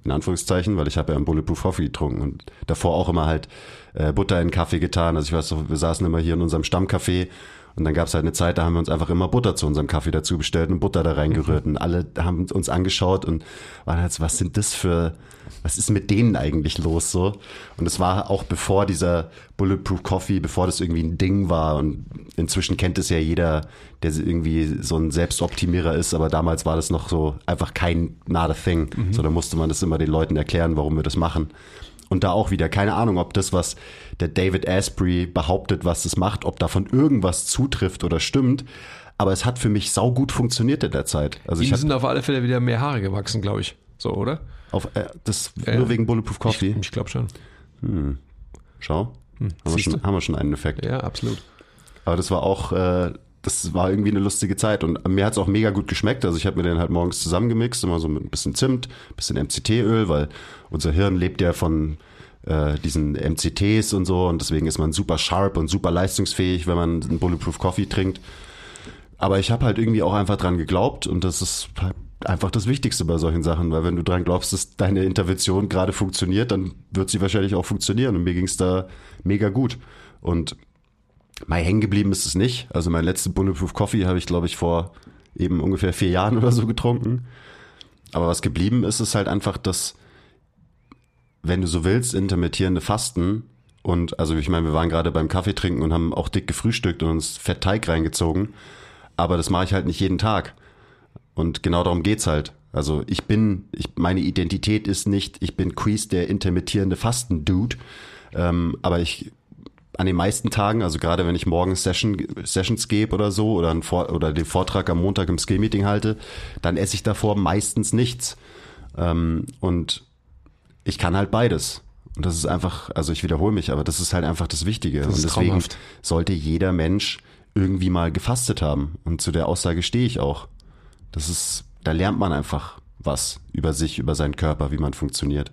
in Anführungszeichen, weil ich habe ja einen Bulletproof Coffee getrunken und davor auch immer halt äh, Butter in Kaffee getan. Also ich weiß noch, wir saßen immer hier in unserem Stammcafé und dann gab es halt eine Zeit, da haben wir uns einfach immer Butter zu unserem Kaffee dazu bestellt und Butter da reingerührt. Und alle haben uns angeschaut und waren halt so, was sind das für, was ist mit denen eigentlich los so? Und es war auch bevor dieser Bulletproof Coffee, bevor das irgendwie ein Ding war. Und inzwischen kennt es ja jeder, der irgendwie so ein Selbstoptimierer ist. Aber damals war das noch so einfach kein not a thing. So, da musste man das immer den Leuten erklären, warum wir das machen. Und da auch wieder, keine Ahnung, ob das, was der David Asprey behauptet, was es macht, ob davon irgendwas zutrifft oder stimmt. Aber es hat für mich saugut funktioniert in der Zeit. Also ich Ihm hab sind auf alle Fälle wieder mehr Haare gewachsen, glaube ich. So, oder? auf äh, das Ja, nur wegen Bulletproof Coffee. Ich, ich glaube schon. Schau. haben, wir schon, haben wir schon einen Effekt. Ja, absolut. Aber das war auch, äh, das war irgendwie eine lustige Zeit und mir hat es auch mega gut geschmeckt. Also ich habe mir den halt morgens zusammengemixt, immer so mit ein bisschen Zimt, bisschen MCT-Öl, weil unser Hirn lebt ja von äh, diesen MCTs und so und deswegen ist man super sharp und super leistungsfähig, wenn man einen Bulletproof Coffee trinkt. Aber ich habe halt irgendwie auch einfach dran geglaubt und das ist halt einfach das Wichtigste bei solchen Sachen, weil wenn du dran glaubst, dass deine Intervention gerade funktioniert, dann wird sie wahrscheinlich auch funktionieren und mir ging es da mega gut. Und Mai hängen geblieben ist es nicht. Also mein letzter Bulletproof Coffee habe ich, glaube ich, vor eben ungefähr vier Jahren oder so getrunken. Aber was geblieben ist, ist halt einfach, dass, wenn du so willst, intermittierende Fasten und, also ich meine, wir waren gerade beim Kaffee trinken und haben auch dick gefrühstückt und uns Fettteig reingezogen. Aber das mache ich halt nicht jeden Tag. Und genau darum geht's halt. Also ich bin, ich, meine Identität ist nicht, ich bin Quiz, der intermittierende Fasten-Dude. Ähm, aber ich an den meisten Tagen, also gerade wenn ich morgens Session, Sessions gebe oder so oder, oder den Vortrag am Montag im Skill-Meeting halte, dann esse ich davor meistens nichts. Ähm, und ich kann halt beides. Und das ist einfach, also ich wiederhole mich, aber das ist halt einfach das Wichtige. ist und deswegen traumhaft. sollte jeder Mensch irgendwie mal gefastet haben. Und zu der Aussage stehe ich auch. Das ist, da lernt man einfach was über sich, über seinen Körper, wie man funktioniert.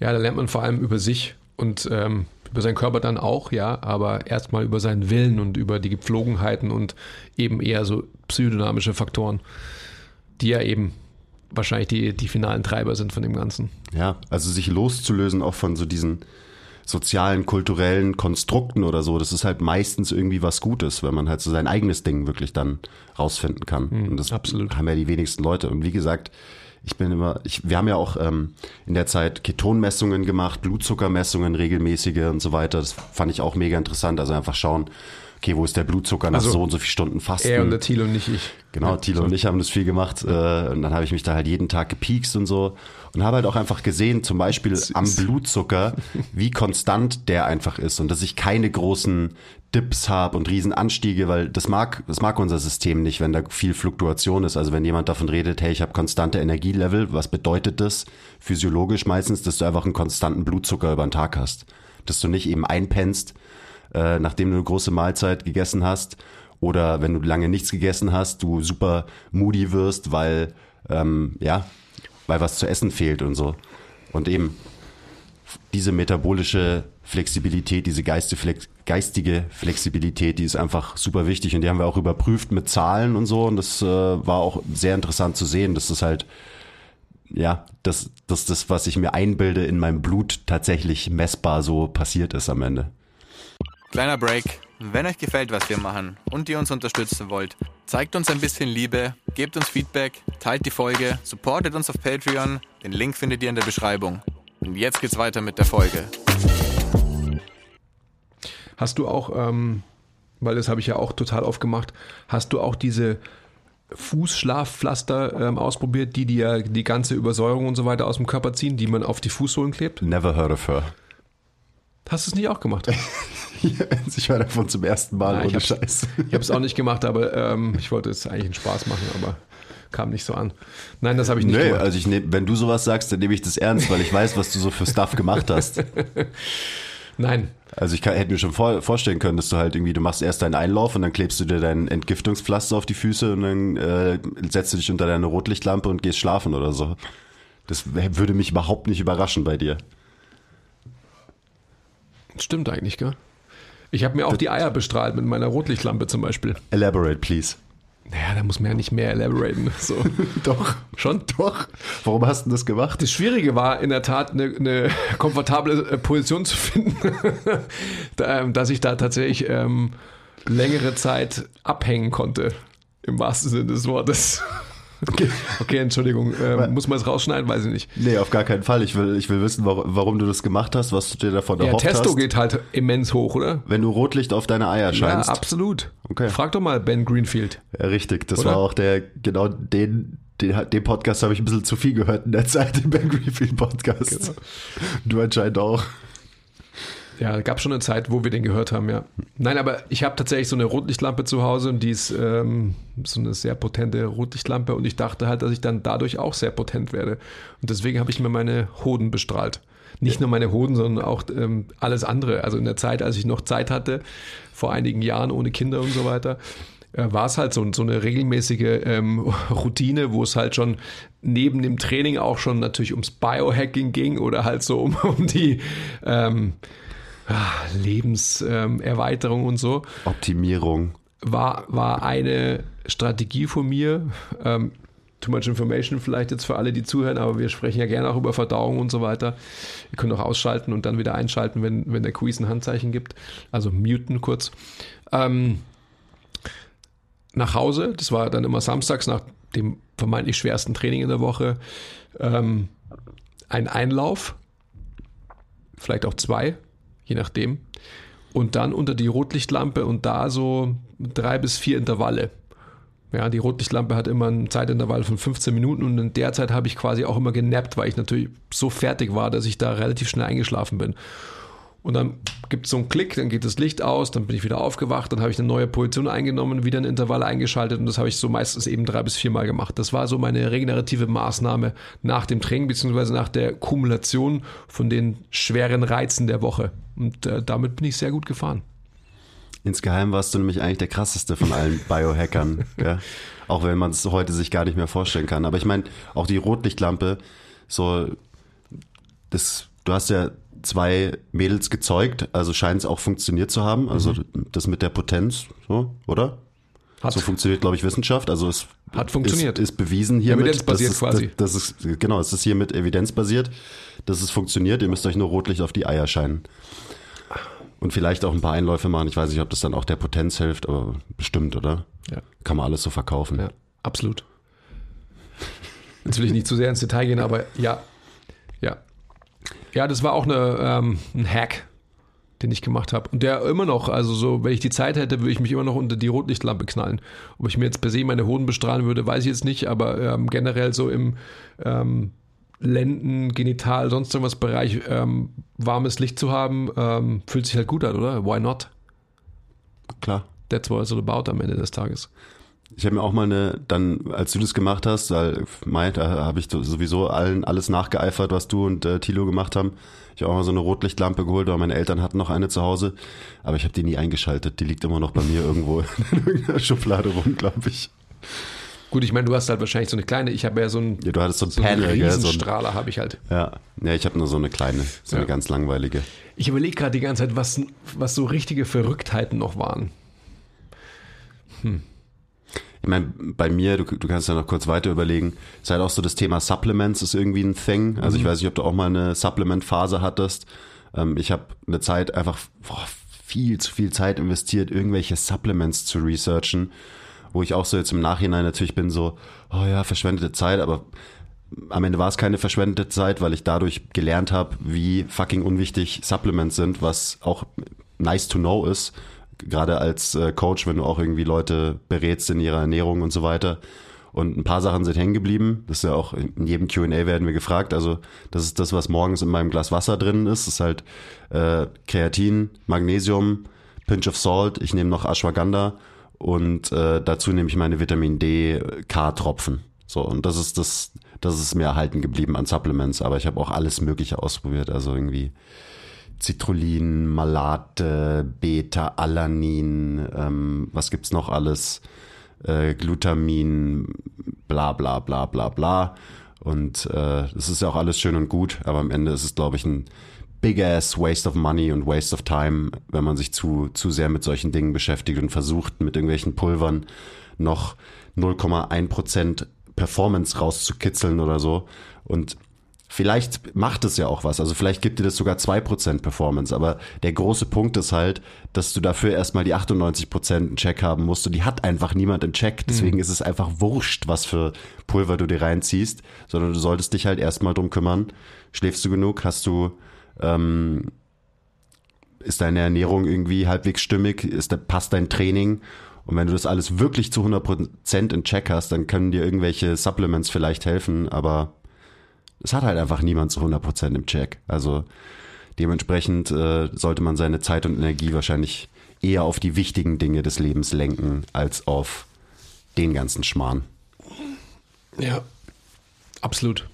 Ja, da lernt man vor allem über sich und ähm, über seinen Körper dann auch, ja, aber erstmal über seinen Willen und über die Gepflogenheiten und eben eher so psychodynamische Faktoren, die ja eben wahrscheinlich die, die finalen Treiber sind von dem Ganzen. Ja, also sich loszulösen auch von so diesen sozialen, kulturellen Konstrukten oder so, das ist halt meistens irgendwie was Gutes, wenn man halt so sein eigenes Ding wirklich dann rausfinden kann. und das absolut. haben ja die wenigsten Leute. Und wie gesagt, ich bin immer, ich, wir haben ja auch ähm, in der Zeit Ketonmessungen gemacht, Blutzuckermessungen, regelmäßige und so weiter. Das fand ich auch mega interessant. Also einfach schauen, okay, wo ist der Blutzucker nach Also, so und so viel Stunden Fasten? Er und der Thilo und nicht ich. Genau, Ja, Thilo so. und ich haben das viel gemacht. Äh, und dann habe ich mich da halt jeden Tag gepiekst und so. Und habe halt auch einfach gesehen, zum Beispiel am Blutzucker, wie konstant der einfach ist. Und dass ich keine großen Dips habe und Riesenanstiege, weil das mag, das mag unser System nicht, wenn da viel Fluktuation ist. Also wenn jemand davon redet, hey, ich habe konstante Energielevel, was bedeutet das? Physiologisch meistens, dass du einfach einen konstanten Blutzucker über den Tag hast. Dass du nicht eben einpennst, äh, nachdem du eine große Mahlzeit gegessen hast oder wenn du lange nichts gegessen hast, du super moody wirst, weil ähm, ja, weil was zu essen fehlt und so. Und eben diese metabolische Flexibilität, diese geistige Flexibilität, die ist einfach super wichtig und die haben wir auch überprüft mit Zahlen und so und das äh, war auch sehr interessant zu sehen, dass das halt ja, dass, dass das, was ich mir einbilde, in meinem Blut tatsächlich messbar so passiert ist am Ende. Kleiner Break. Wenn euch gefällt, was wir machen und ihr uns unterstützen wollt, zeigt uns ein bisschen Liebe, gebt uns Feedback, teilt die Folge, supportet uns auf Patreon. Den Link findet ihr in der Beschreibung. Und jetzt geht's weiter mit der Folge. Hast du auch, ähm, weil das habe ich ja auch total oft gemacht, hast du auch diese Fußschlafpflaster ähm, ausprobiert, die dir die ganze Übersäuerung und so weiter aus dem Körper ziehen, die man auf die Fußsohlen klebt? Never heard of her. Hast du es nicht auch gemacht? ich höre davon zum ersten Mal, Nein, ich ohne Scheiß. Ich habe es auch nicht gemacht, aber ähm, ich wollte es eigentlich einen Spaß machen, aber kam nicht so an. Nein, das habe ich nicht Nee, gemacht. also ich nehm, wenn du sowas sagst, dann nehme ich das ernst, weil ich weiß, was du so für Stuff gemacht hast. Nein, Also ich kann, hätte mir schon vor, vorstellen können, dass du halt irgendwie, du machst erst deinen Einlauf und dann klebst du dir dein Entgiftungspflaster auf die Füße und dann äh, setzt du dich unter deine Rotlichtlampe und gehst schlafen oder so. Das würde mich überhaupt nicht überraschen bei dir. stimmt eigentlich, gell? Ich habe mir auch die Eier bestrahlt mit meiner Rotlichtlampe zum Beispiel. Elaborate, please. Naja, da muss man ja nicht mehr elaboraten. So. Doch. Schon? Doch. Warum hast du das gemacht? Das Schwierige war in der Tat eine, eine komfortable äh, Position zu finden, ähm, dass ich da tatsächlich ähm, längere Zeit abhängen konnte, im wahrsten Sinne des Wortes. Okay. Okay, Entschuldigung, ähm, muss man es rausschneiden, weiß ich nicht. Nee, auf gar keinen Fall. Ich will, ich will wissen, warum, du das gemacht hast, was du dir davon Ja, erhofft Testo hast. geht halt immens hoch, oder? Wenn du Rotlicht auf deine Eier Ja, scheinst. absolut. Okay. Frag doch mal Ben Greenfield. Ja, richtig. Das Oder? war auch der, genau den, den, den Podcast habe ich ein bisschen zu viel gehört in der Zeit, den Ben Greenfield Podcast. Genau. Du anscheinend auch. Ja, gab schon eine Zeit, wo wir den gehört haben, ja. Nein, aber ich habe tatsächlich so eine Rotlichtlampe zu Hause und die ist ähm, so eine sehr potente Rotlichtlampe und ich dachte halt, dass ich dann dadurch auch sehr potent werde. Und deswegen habe ich mir meine Hoden bestrahlt. Nicht nur meine Hoden, sondern auch ähm, alles andere. Also in der Zeit, als ich noch Zeit hatte, vor einigen Jahren ohne Kinder und so weiter, äh, war es halt so, so eine regelmäßige ähm, Routine, wo es halt schon neben dem Training auch schon natürlich ums Biohacking ging oder halt so um, um die ähm, ah, Lebenserweiterung und so, Optimierung. war, war eine Strategie von mir. Ähm, too much information vielleicht jetzt für alle, die zuhören, aber wir sprechen ja gerne auch über Verdauung und so weiter. Ihr könnt auch ausschalten und dann wieder einschalten, wenn, wenn der Quiz ein Handzeichen gibt. Also muten kurz. Ähm, nach Hause, das war dann immer samstags nach dem vermeintlich schwersten Training in der Woche, ähm, ein Einlauf, vielleicht auch zwei, je nachdem. Und dann unter die Rotlichtlampe und da so drei bis vier Intervalle. Ja, die Rotlichtlampe hat immer ein Zeitintervall von 15 Minuten und in der Zeit habe ich quasi auch immer genappt, weil ich natürlich so fertig war, dass ich da relativ schnell eingeschlafen bin. Und dann gibt es so einen Klick, dann geht das Licht aus, dann bin ich wieder aufgewacht, dann habe ich eine neue Position eingenommen, wieder ein Intervall eingeschaltet und das habe ich so meistens eben drei bis viermal gemacht. Das war so meine regenerative Maßnahme nach dem Training, beziehungsweise nach der Kumulation von den schweren Reizen der Woche. Und äh, damit bin ich sehr gut gefahren. Insgeheim warst du nämlich eigentlich der krasseste von allen Biohackern. ja? Auch wenn man es heute sich gar nicht mehr vorstellen kann. Aber ich meine, auch die Rotlichtlampe, so, das, du hast ja zwei Mädels gezeugt, also scheint es auch funktioniert zu haben. Also das mit der Potenz, so, oder? Hat, So funktioniert, glaube ich, Wissenschaft. Also es Hat funktioniert. Ist, ist bewiesen hiermit. Evidenzbasiert das ist, quasi. Das, das ist, genau, es ist hiermit evidenzbasiert, dass es funktioniert. Ihr müsst euch nur Rotlicht auf die Eier scheinen. Und vielleicht auch ein paar Einläufe machen. Ich weiß nicht, ob das dann auch der Potenz hilft, aber bestimmt, oder? Ja. Kann man alles so verkaufen. Ja, absolut. Jetzt will ich nicht zu sehr ins Detail gehen, aber. Ja. Ja, das war auch eine, ähm, ein Hack, den ich gemacht habe. Und der immer noch, also so, wenn ich die Zeit hätte, würde ich mich immer noch unter die Rotlichtlampe knallen. Ob ich mir jetzt per se meine Hoden bestrahlen würde, weiß ich jetzt nicht, aber ähm, generell so im ähm, Lenden, Genital, sonst irgendwas Bereich ähm, warmes Licht zu haben, ähm, fühlt sich halt gut an, oder? Why not? Klar. That's what it's all about am Ende des Tages. Ich habe mir auch mal eine, dann, als du das gemacht hast, weil, Mai, da habe ich sowieso allen alles nachgeeifert, was du und äh, Thilo gemacht haben. Ich habe auch mal so eine Rotlichtlampe geholt, weil meine Eltern hatten noch eine zu Hause, aber ich habe die nie eingeschaltet. Die liegt immer noch bei mir irgendwo in irgendeiner Schublade rum, glaube ich. Gut, ich meine, du hast halt wahrscheinlich so eine kleine, ich habe ja so ein Ja, du hattest so ein so einen Panel, gell? So ein, Riesenstrahler habe ich halt. ja. ja, ich habe nur so eine kleine, so eine Ja. ganz langweilige. Ich überlege gerade die ganze Zeit, was, was so richtige Verrücktheiten noch waren. Ich meine, bei mir, du, du kannst ja noch kurz weiter überlegen, ist halt auch so das Thema Supplements ist irgendwie ein Thing. Also ich weiß nicht, ob du auch mal eine Supplement-Phase hattest. Ähm, ich habe eine Zeit einfach boah, viel zu viel Zeit investiert, irgendwelche Supplements zu researchen, wo ich auch so jetzt im Nachhinein natürlich bin so, oh ja, verschwendete Zeit, aber am Ende war es keine verschwendete Zeit, weil ich dadurch gelernt habe, wie fucking unwichtig Supplements sind, was auch nice to know ist. Gerade als äh, Coach, wenn du auch irgendwie Leute berätst in ihrer Ernährung und so weiter. Und ein paar Sachen sind hängen geblieben. Das ist ja auch in jedem QA werden wir gefragt. Also, das ist das, was morgens in meinem Glas Wasser drin ist. Das ist halt äh, Kreatin, Magnesium, Pinch of Salt. Ich nehme noch Ashwagandha und äh, dazu nehme ich meine Vitamin D K-Tropfen. So, und das ist das, das ist mir erhalten geblieben an Supplements, aber ich habe auch alles Mögliche ausprobiert. Also irgendwie Citrullin, Malate, Beta-Alanin, ähm, was gibt's noch alles? Äh, Glutamin, bla bla bla bla bla. Und äh, das ist ja auch alles schön und gut, aber am Ende ist es, glaube ich, ein big ass waste of money und waste of time, wenn man sich zu, zu sehr mit solchen Dingen beschäftigt und versucht, mit irgendwelchen Pulvern noch 0,1% Performance rauszukitzeln oder so. Und Vielleicht macht es ja auch was. Also vielleicht gibt dir das sogar 2% Performance. Aber der große Punkt ist halt, dass du dafür erstmal die 98% einen Check haben musst. Und die hat einfach niemand im Check. Deswegen mhm. ist es einfach wurscht, was für Pulver du dir reinziehst. Sondern du solltest dich halt erstmal drum kümmern. Schläfst du genug? Hast du, ähm, ist deine Ernährung irgendwie halbwegs stimmig? Ist, passt dein Training? Und wenn du das alles wirklich zu 100% in Check hast, dann können dir irgendwelche Supplements vielleicht helfen, aber es hat halt einfach niemand zu 100% im Check. Also dementsprechend äh, sollte man seine Zeit und Energie wahrscheinlich eher auf die wichtigen Dinge des Lebens lenken, als auf den ganzen Schmarrn. Ja, absolut.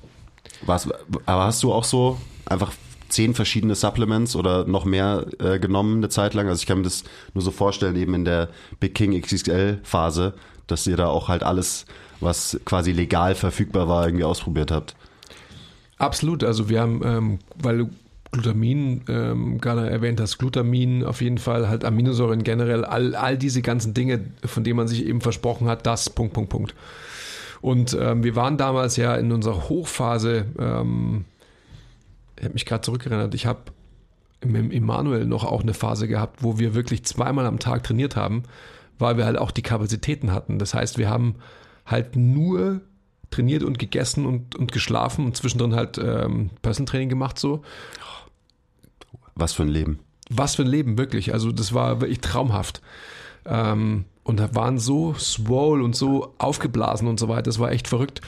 Was, aber hast du auch so einfach zehn verschiedene Supplements oder noch mehr äh, genommen eine Zeit lang? Also ich kann mir das nur so vorstellen, eben in der Big King XXL Phase, dass ihr da auch halt alles, was quasi legal verfügbar war, irgendwie ausprobiert habt. Absolut. Also wir haben, ähm, weil du Glutamin ähm, gerade erwähnt hast, Glutamin auf jeden Fall, halt Aminosäuren generell, all, all diese ganzen Dinge, von denen man sich eben versprochen hat, das, Punkt, Punkt, Punkt. Und ähm, wir waren damals ja in unserer Hochphase, ähm, ich habe mich gerade zurückerinnert, ich habe mit Emanuel noch auch eine Phase gehabt, wo wir wirklich zweimal am Tag trainiert haben, weil wir halt auch die Kapazitäten hatten. Das heißt, wir haben halt nur trainiert und gegessen und, und geschlafen und zwischendrin halt ähm, Personal Training gemacht so. Was für ein Leben. Was für ein Leben, wirklich. Also das war wirklich traumhaft. Ähm, und waren so swole und so aufgeblasen und so weiter. Das war echt verrückt.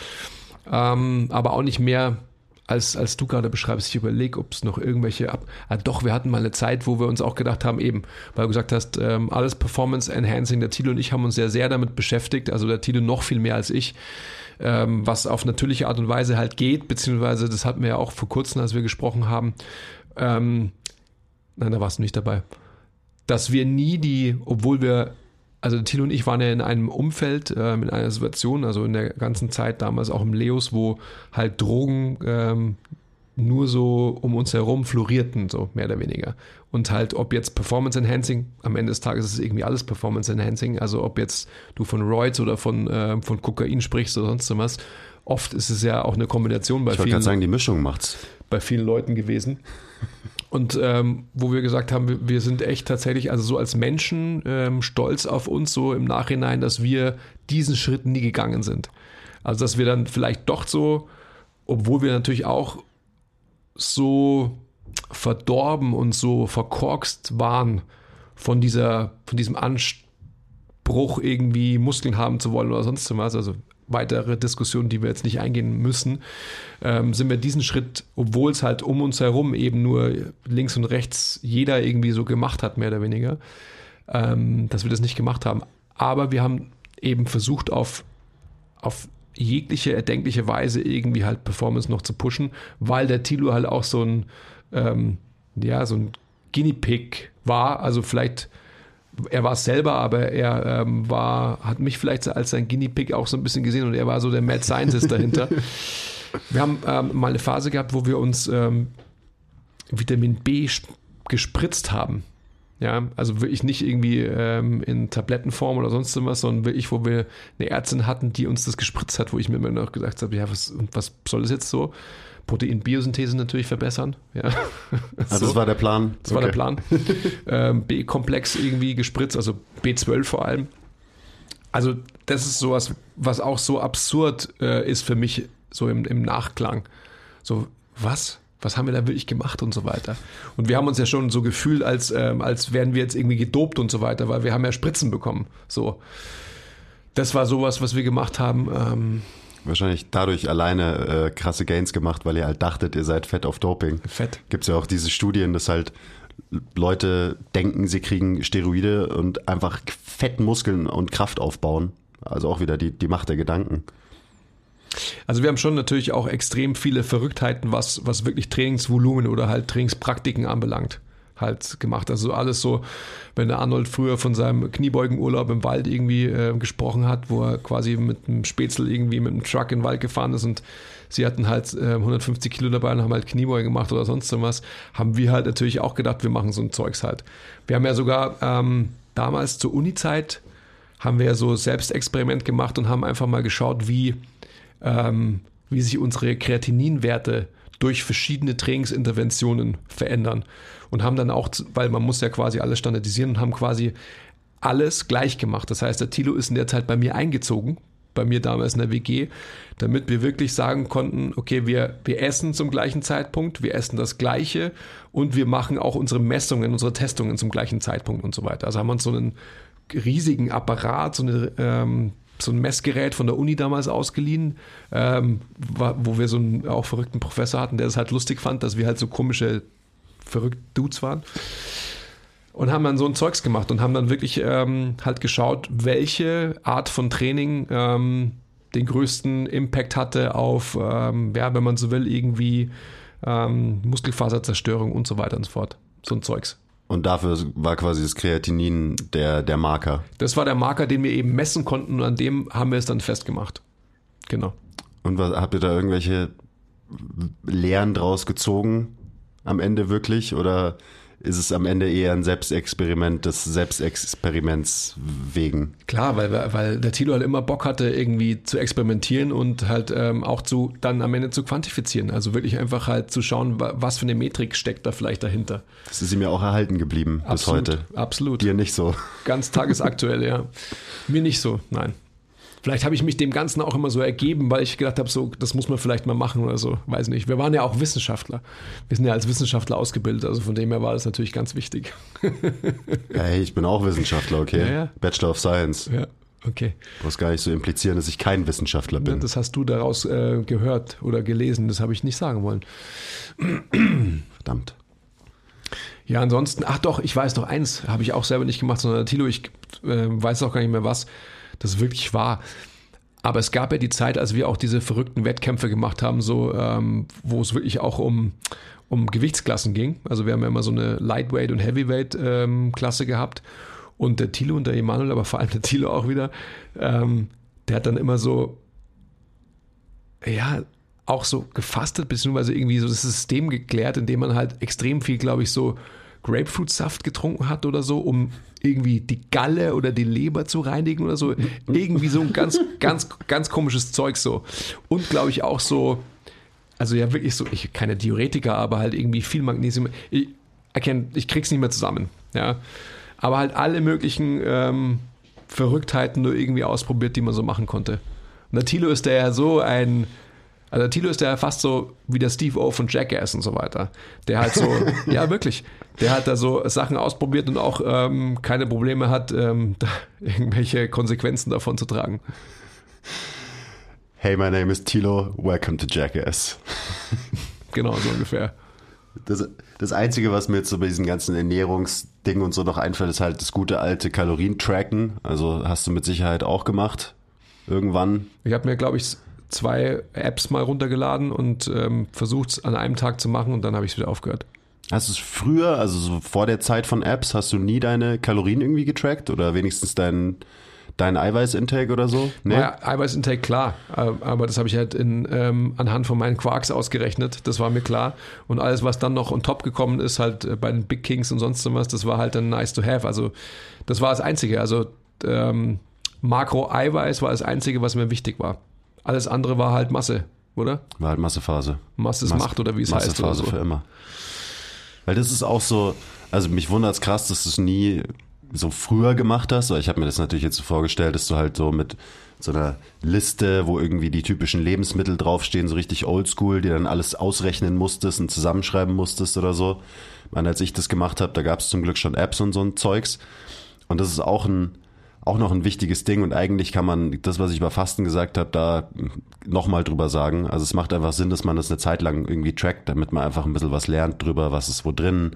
Ähm, aber auch nicht mehr, als, als du gerade beschreibst. Ich überlege, ob es noch irgendwelche ab. Ah, doch, wir hatten mal eine Zeit, wo wir uns auch gedacht haben, eben, weil du gesagt hast, ähm, alles Performance Enhancing. Der Tilo und ich haben uns sehr, sehr damit beschäftigt. Also der Tilo noch viel mehr als ich ähm, was auf natürliche Art und Weise halt geht, beziehungsweise das hatten wir ja auch vor kurzem, als wir gesprochen haben. Ähm, nein, da warst du nicht dabei. Dass wir nie die, obwohl wir, also Tilo und ich waren ja in einem Umfeld, äh, in einer Situation, also in der ganzen Zeit damals auch im Leos, wo halt Drogen ähm, nur so um uns herum florierten, so mehr oder weniger. Und halt, ob jetzt Performance Enhancing, am Ende des Tages ist es irgendwie alles Performance Enhancing, also ob jetzt du von Roids oder von, äh, von Kokain sprichst oder sonst was, oft ist es ja auch eine Kombination bei ich vielen. Ich wollte gerade sagen, die Mischung macht's. Bei vielen Leuten gewesen. Und ähm, wo wir gesagt haben, wir, wir, sind echt tatsächlich, also so als Menschen ähm, stolz auf uns, so im Nachhinein, dass wir diesen Schritt nie gegangen sind. Also dass wir dann vielleicht doch so, obwohl wir natürlich auch so verdorben und so verkorkst waren von dieser, von diesem Anspruch, irgendwie Muskeln haben zu wollen oder sonst was, also weitere Diskussionen, die wir jetzt nicht eingehen müssen, ähm, sind wir diesen Schritt, obwohl es halt um uns herum eben nur links und rechts jeder irgendwie so gemacht hat, mehr oder weniger, ähm, dass wir das nicht gemacht haben. Aber wir haben eben versucht, auf, auf jegliche erdenkliche Weise irgendwie halt Performance noch zu pushen, weil der Tilo halt auch so ein, ähm, ja, so ein Guinea Pig war. Also vielleicht, er war es selber, aber er ähm, war, hat mich vielleicht als sein Guinea Pig auch so ein bisschen gesehen und er war so der Mad Scientist dahinter. Wir haben ähm, mal eine Phase gehabt, wo wir uns ähm, Vitamin B gespritzt haben. Ja, also wirklich nicht irgendwie ähm, in Tablettenform oder sonst was, sondern wirklich, wo wir eine Ärztin hatten, die uns das gespritzt hat, wo ich mir immer noch gesagt habe, ja, was, was soll das jetzt so? Protein-Biosynthese natürlich verbessern. Ja. Also so. das war der Plan. Das okay. war der Plan. ähm, B-Komplex irgendwie gespritzt, also B12 vor allem. Also das ist sowas, was auch so absurd äh, ist für mich, so im, im Nachklang. So, was? Was haben wir da wirklich gemacht und so weiter? Und wir haben uns ja schon so gefühlt, als, ähm, als wären wir jetzt irgendwie gedopt und so weiter, weil wir haben ja Spritzen bekommen. So. Das war sowas, was wir gemacht haben. Ähm, Wahrscheinlich dadurch alleine äh, krasse Gains gemacht, weil ihr halt dachtet, ihr seid fett auf Doping. Fett. Gibt es ja auch diese Studien, dass halt Leute denken, sie kriegen Steroide und einfach fetten Muskeln und Kraft aufbauen. Also auch wieder die, die Macht der Gedanken. Also wir haben schon natürlich auch extrem viele Verrücktheiten, was, was wirklich Trainingsvolumen oder halt Trainingspraktiken anbelangt halt gemacht. Also alles so, wenn der Arnold früher von seinem Kniebeugenurlaub im Wald irgendwie äh, gesprochen hat, wo er quasi mit einem Spätzle irgendwie mit einem Truck in den Wald gefahren ist und sie hatten halt äh, 150 Kilo dabei und haben halt Kniebeugen gemacht oder sonst was, haben wir halt natürlich auch gedacht, wir machen so ein Zeugs halt. Wir haben ja sogar ähm, damals zur Uni-Zeit haben wir ja so Selbstexperiment gemacht und haben einfach mal geschaut, wie, ähm, wie sich unsere Kreatininwerte durch verschiedene Trainingsinterventionen verändern und haben dann auch, weil man muss ja quasi alles standardisieren und haben quasi alles gleich gemacht. Das heißt, der Tilo ist in der Zeit bei mir eingezogen, bei mir damals in der WG, damit wir wirklich sagen konnten, okay, wir, wir essen zum gleichen Zeitpunkt, wir essen das Gleiche und wir machen auch unsere Messungen, unsere Testungen zum gleichen Zeitpunkt und so weiter. Also haben wir uns so einen riesigen Apparat, so eine ähm, so ein Messgerät von der Uni damals ausgeliehen, ähm, wo wir so einen auch verrückten Professor hatten, der es halt lustig fand, dass wir halt so komische verrückt Dudes waren. Und haben dann so ein Zeugs gemacht und haben dann wirklich ähm, halt geschaut, welche Art von Training ähm, den größten Impact hatte auf, ähm, ja, wenn man so will, irgendwie ähm, Muskelfaserzerstörung und so weiter und so fort. So ein Zeugs. Und dafür war quasi das Kreatinin der, der Marker. Das war der Marker, den wir eben messen konnten und an dem haben wir es dann festgemacht. Genau. Und was, habt ihr da irgendwelche Lehren draus gezogen? Am Ende wirklich oder ist es am Ende eher ein Selbstexperiment des Selbstexperiments wegen? Klar, weil, weil der Tilo halt immer Bock hatte, irgendwie zu experimentieren und halt ähm, auch zu dann am Ende zu quantifizieren. Also wirklich einfach halt zu schauen, was für eine Metrik steckt da vielleicht dahinter. Das ist ihm ja auch erhalten geblieben absolut, bis heute. Absolut. Dir nicht so. Ganz tagesaktuell, ja. Mir nicht so, nein. Vielleicht habe ich mich dem Ganzen auch immer so ergeben, weil ich gedacht habe, so, das muss man vielleicht mal machen oder so. Weiß nicht. Wir waren ja auch Wissenschaftler. Wir sind ja als Wissenschaftler ausgebildet, also von dem her war das natürlich ganz wichtig. hey, ich bin auch Wissenschaftler, okay? Ja, ja. Bachelor of Science. Ja, okay. Du brauchst gar nicht so implizieren, dass ich kein Wissenschaftler bin. Das hast du daraus äh, gehört oder gelesen, das habe ich nicht sagen wollen. Verdammt. Ja, ansonsten, ach doch, ich weiß noch eins, habe ich auch selber nicht gemacht, sondern Tilo, ich äh, weiß auch gar nicht mehr was das wirklich war. Aber es gab ja die Zeit, als wir auch diese verrückten Wettkämpfe gemacht haben, so ähm, wo es wirklich auch um, um Gewichtsklassen ging. Also wir haben ja immer so eine Lightweight und Heavyweight ähm, gehabt. Und der Thilo und der Emanuel, aber vor allem der Thilo auch wieder, ähm, der hat dann immer so, ja, auch so gefastet, beziehungsweise irgendwie so das System geklärt, indem man halt extrem viel, glaube ich, so Grapefruitsaft getrunken hat oder so, um irgendwie die Galle oder die Leber zu reinigen oder so. Irgendwie so ein ganz, ganz, ganz komisches Zeug so. Und glaube ich auch so, also ja wirklich so, ich keine Diuretiker, aber halt irgendwie viel Magnesium. Ich erkenne, ich krieg's nicht mehr zusammen. Ja. Aber halt alle möglichen ähm, Verrücktheiten nur irgendwie ausprobiert, die man so machen konnte. Und der Tilo ist der ja so ein also Tilo ist ja fast so wie der Steve O von Jackass und so weiter. Der halt so, ja wirklich, der hat da so Sachen ausprobiert und auch ähm, keine Probleme hat, ähm, irgendwelche Konsequenzen davon zu tragen. Hey, my name is Tilo, welcome to Jackass. genau, so ungefähr. Das, das Einzige, was mir jetzt so bei diesen ganzen Ernährungsdingen und so noch einfällt, ist halt das gute alte Kalorien-Tracken. Also hast du mit Sicherheit auch gemacht. Irgendwann. Ich habe mir, glaube ich, zwei Apps mal runtergeladen und ähm, versucht es an einem Tag zu machen und dann habe ich es wieder aufgehört. Hast du es früher, also so vor der Zeit von Apps, hast du nie deine Kalorien irgendwie getrackt oder wenigstens deinen dein Eiweiß-Intake oder so? Nee? Ja, Eiweiß-Intake, klar. Aber das habe ich halt in, ähm, anhand von meinen Quarks ausgerechnet. Das war mir klar. Und alles, was dann noch on top gekommen ist, halt äh, bei den Big Kings und sonst was, das war halt dann nice to have. Also, das war das Einzige. Also, ähm, Makro-Eiweiß war das Einzige, was mir wichtig war. Alles andere war halt Masse, oder? War halt Massephase. Masse ist Masse, Macht oder wie es heißt. Massephase so. für immer. Weil das ist auch so, also mich wundert es krass, dass du es nie so früher gemacht hast. Ich habe mir das natürlich jetzt so vorgestellt, dass du halt so mit so einer Liste, wo irgendwie die typischen Lebensmittel draufstehen, so richtig oldschool, die dann alles ausrechnen musstest und zusammenschreiben musstest oder so. Ich meine, als ich das gemacht habe, da gab es zum Glück schon Apps und so ein Zeugs. Und das ist auch ein, auch noch ein wichtiges Ding und eigentlich kann man das, was ich über Fasten gesagt habe, da nochmal drüber sagen. Also es macht einfach Sinn, dass man das eine Zeit lang irgendwie trackt, damit man einfach ein bisschen was lernt drüber, was ist wo drin.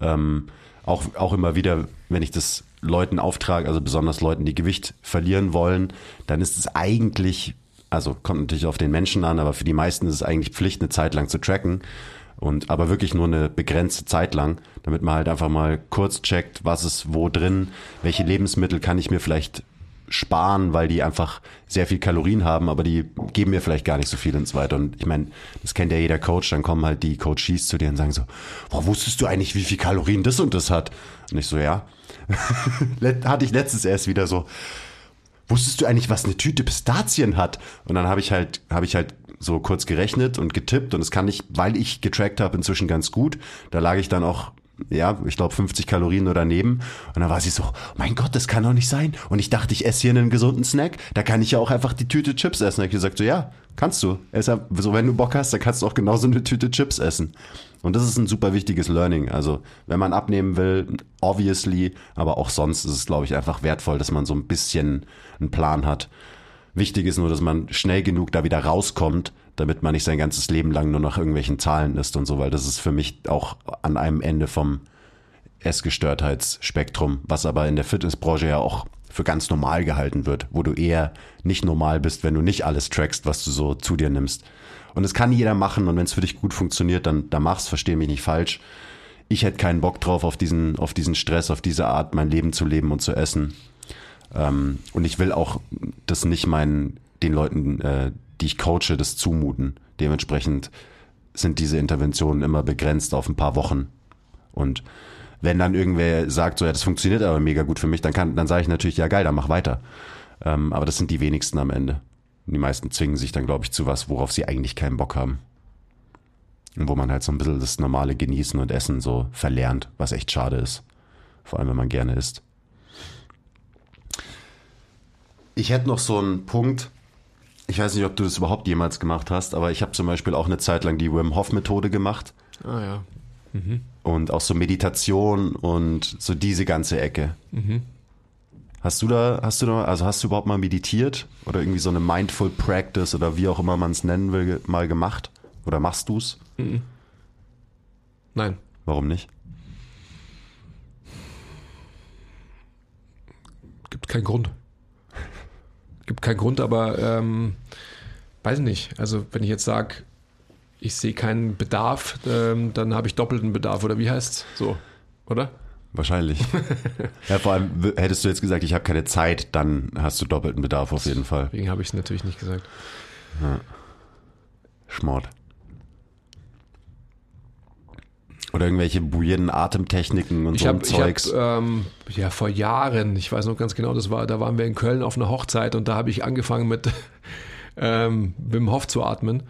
Ähm, auch, auch immer wieder, wenn ich das Leuten auftrage, also besonders Leuten, die Gewicht verlieren wollen, dann ist es eigentlich, also kommt natürlich auf den Menschen an, aber für die meisten ist es eigentlich Pflicht, eine Zeit lang zu tracken. Und aber wirklich nur eine begrenzte Zeit lang, damit man halt einfach mal kurz checkt, was ist wo drin, welche Lebensmittel kann ich mir vielleicht sparen, weil die einfach sehr viel Kalorien haben, aber die geben mir vielleicht gar nicht so viel und so weiter. Und ich meine, das kennt ja jeder Coach, dann kommen halt die Coaches zu dir und sagen so, boah, wusstest du eigentlich, wie viel Kalorien das und das hat? Und ich so, ja. Hatte ich letztens erst wieder so, wusstest du eigentlich, was eine Tüte Pistazien hat? Und dann habe ich halt, habe ich halt so kurz gerechnet und getippt und das kann ich, weil ich getrackt habe, inzwischen ganz gut. Da lag ich dann auch ja, ich glaube 50 Kalorien nur daneben. Und dann war sie so, mein Gott, das kann doch nicht sein. Und ich dachte, ich esse hier einen gesunden Snack. Da kann ich ja auch einfach die Tüte Chips essen. Da ich gesagt so, ja, kannst du. So, wenn du Bock hast, dann kannst du auch genauso eine Tüte Chips essen. Und das ist ein super wichtiges Learning. Also, wenn man abnehmen will, obviously, aber auch sonst ist es, glaube ich, einfach wertvoll, dass man so ein bisschen einen Plan hat. Wichtig ist nur, dass man schnell genug da wieder rauskommt, damit man nicht sein ganzes Leben lang nur nach irgendwelchen Zahlen ist und so, weil das ist für mich auch an einem Ende vom Essgestörtheitsspektrum, was aber in der Fitnessbranche ja auch für ganz normal gehalten wird, wo du eher nicht normal bist, wenn du nicht alles trackst, was du so zu dir nimmst. Und das kann jeder machen und wenn es für dich gut funktioniert, dann, dann mach's, versteh mich nicht falsch. Ich hätte keinen Bock drauf, auf diesen, auf diesen Stress, auf diese Art, mein Leben zu leben und zu essen. Ähm, und ich will auch das nicht meinen, den Leuten, äh, die ich coache, das zumuten. Dementsprechend sind diese Interventionen immer begrenzt auf ein paar Wochen. Und wenn dann irgendwer sagt, so ja, das funktioniert aber mega gut für mich, dann kann, dann sage ich natürlich, ja geil, dann mach weiter. Ähm, aber das sind die wenigsten am Ende. Und die meisten zwingen sich dann, glaube ich, zu was, worauf sie eigentlich keinen Bock haben. Und wo man halt so ein bisschen das normale Genießen und Essen so verlernt, was echt schade ist. Vor allem, wenn man gerne isst. Ich hätte noch so einen Punkt, ich weiß nicht, ob du das überhaupt jemals gemacht hast, aber ich habe zum Beispiel auch eine Zeit lang die Wim Hof Methode gemacht. Ah ja. Mhm. Und auch so Meditation und so diese ganze Ecke. Mhm. Hast du da, hast du da, also hast du überhaupt mal meditiert oder irgendwie so eine Mindful Practice oder wie auch immer man es nennen will, mal gemacht? Oder machst du's? Mhm. Nein. Warum nicht? Gibt keinen Grund gibt keinen Grund, aber ähm, weiß nicht. Also wenn ich jetzt sage, ich sehe keinen Bedarf, ähm, dann habe ich doppelten Bedarf oder wie heißt es so, oder? Wahrscheinlich. ja, vor allem hättest du jetzt gesagt, ich habe keine Zeit, dann hast du doppelten Bedarf auf jeden Fall. Deswegen habe ich es natürlich nicht gesagt. Ja. Schmort. Oder irgendwelche weirden Atemtechniken und ich so hab, Zeugs. Ich hab, ähm, ja, vor Jahren, ich weiß noch ganz genau, das war, da waren wir in Köln auf einer Hochzeit und da habe ich angefangen mit ähm, Wim Hof zu atmen.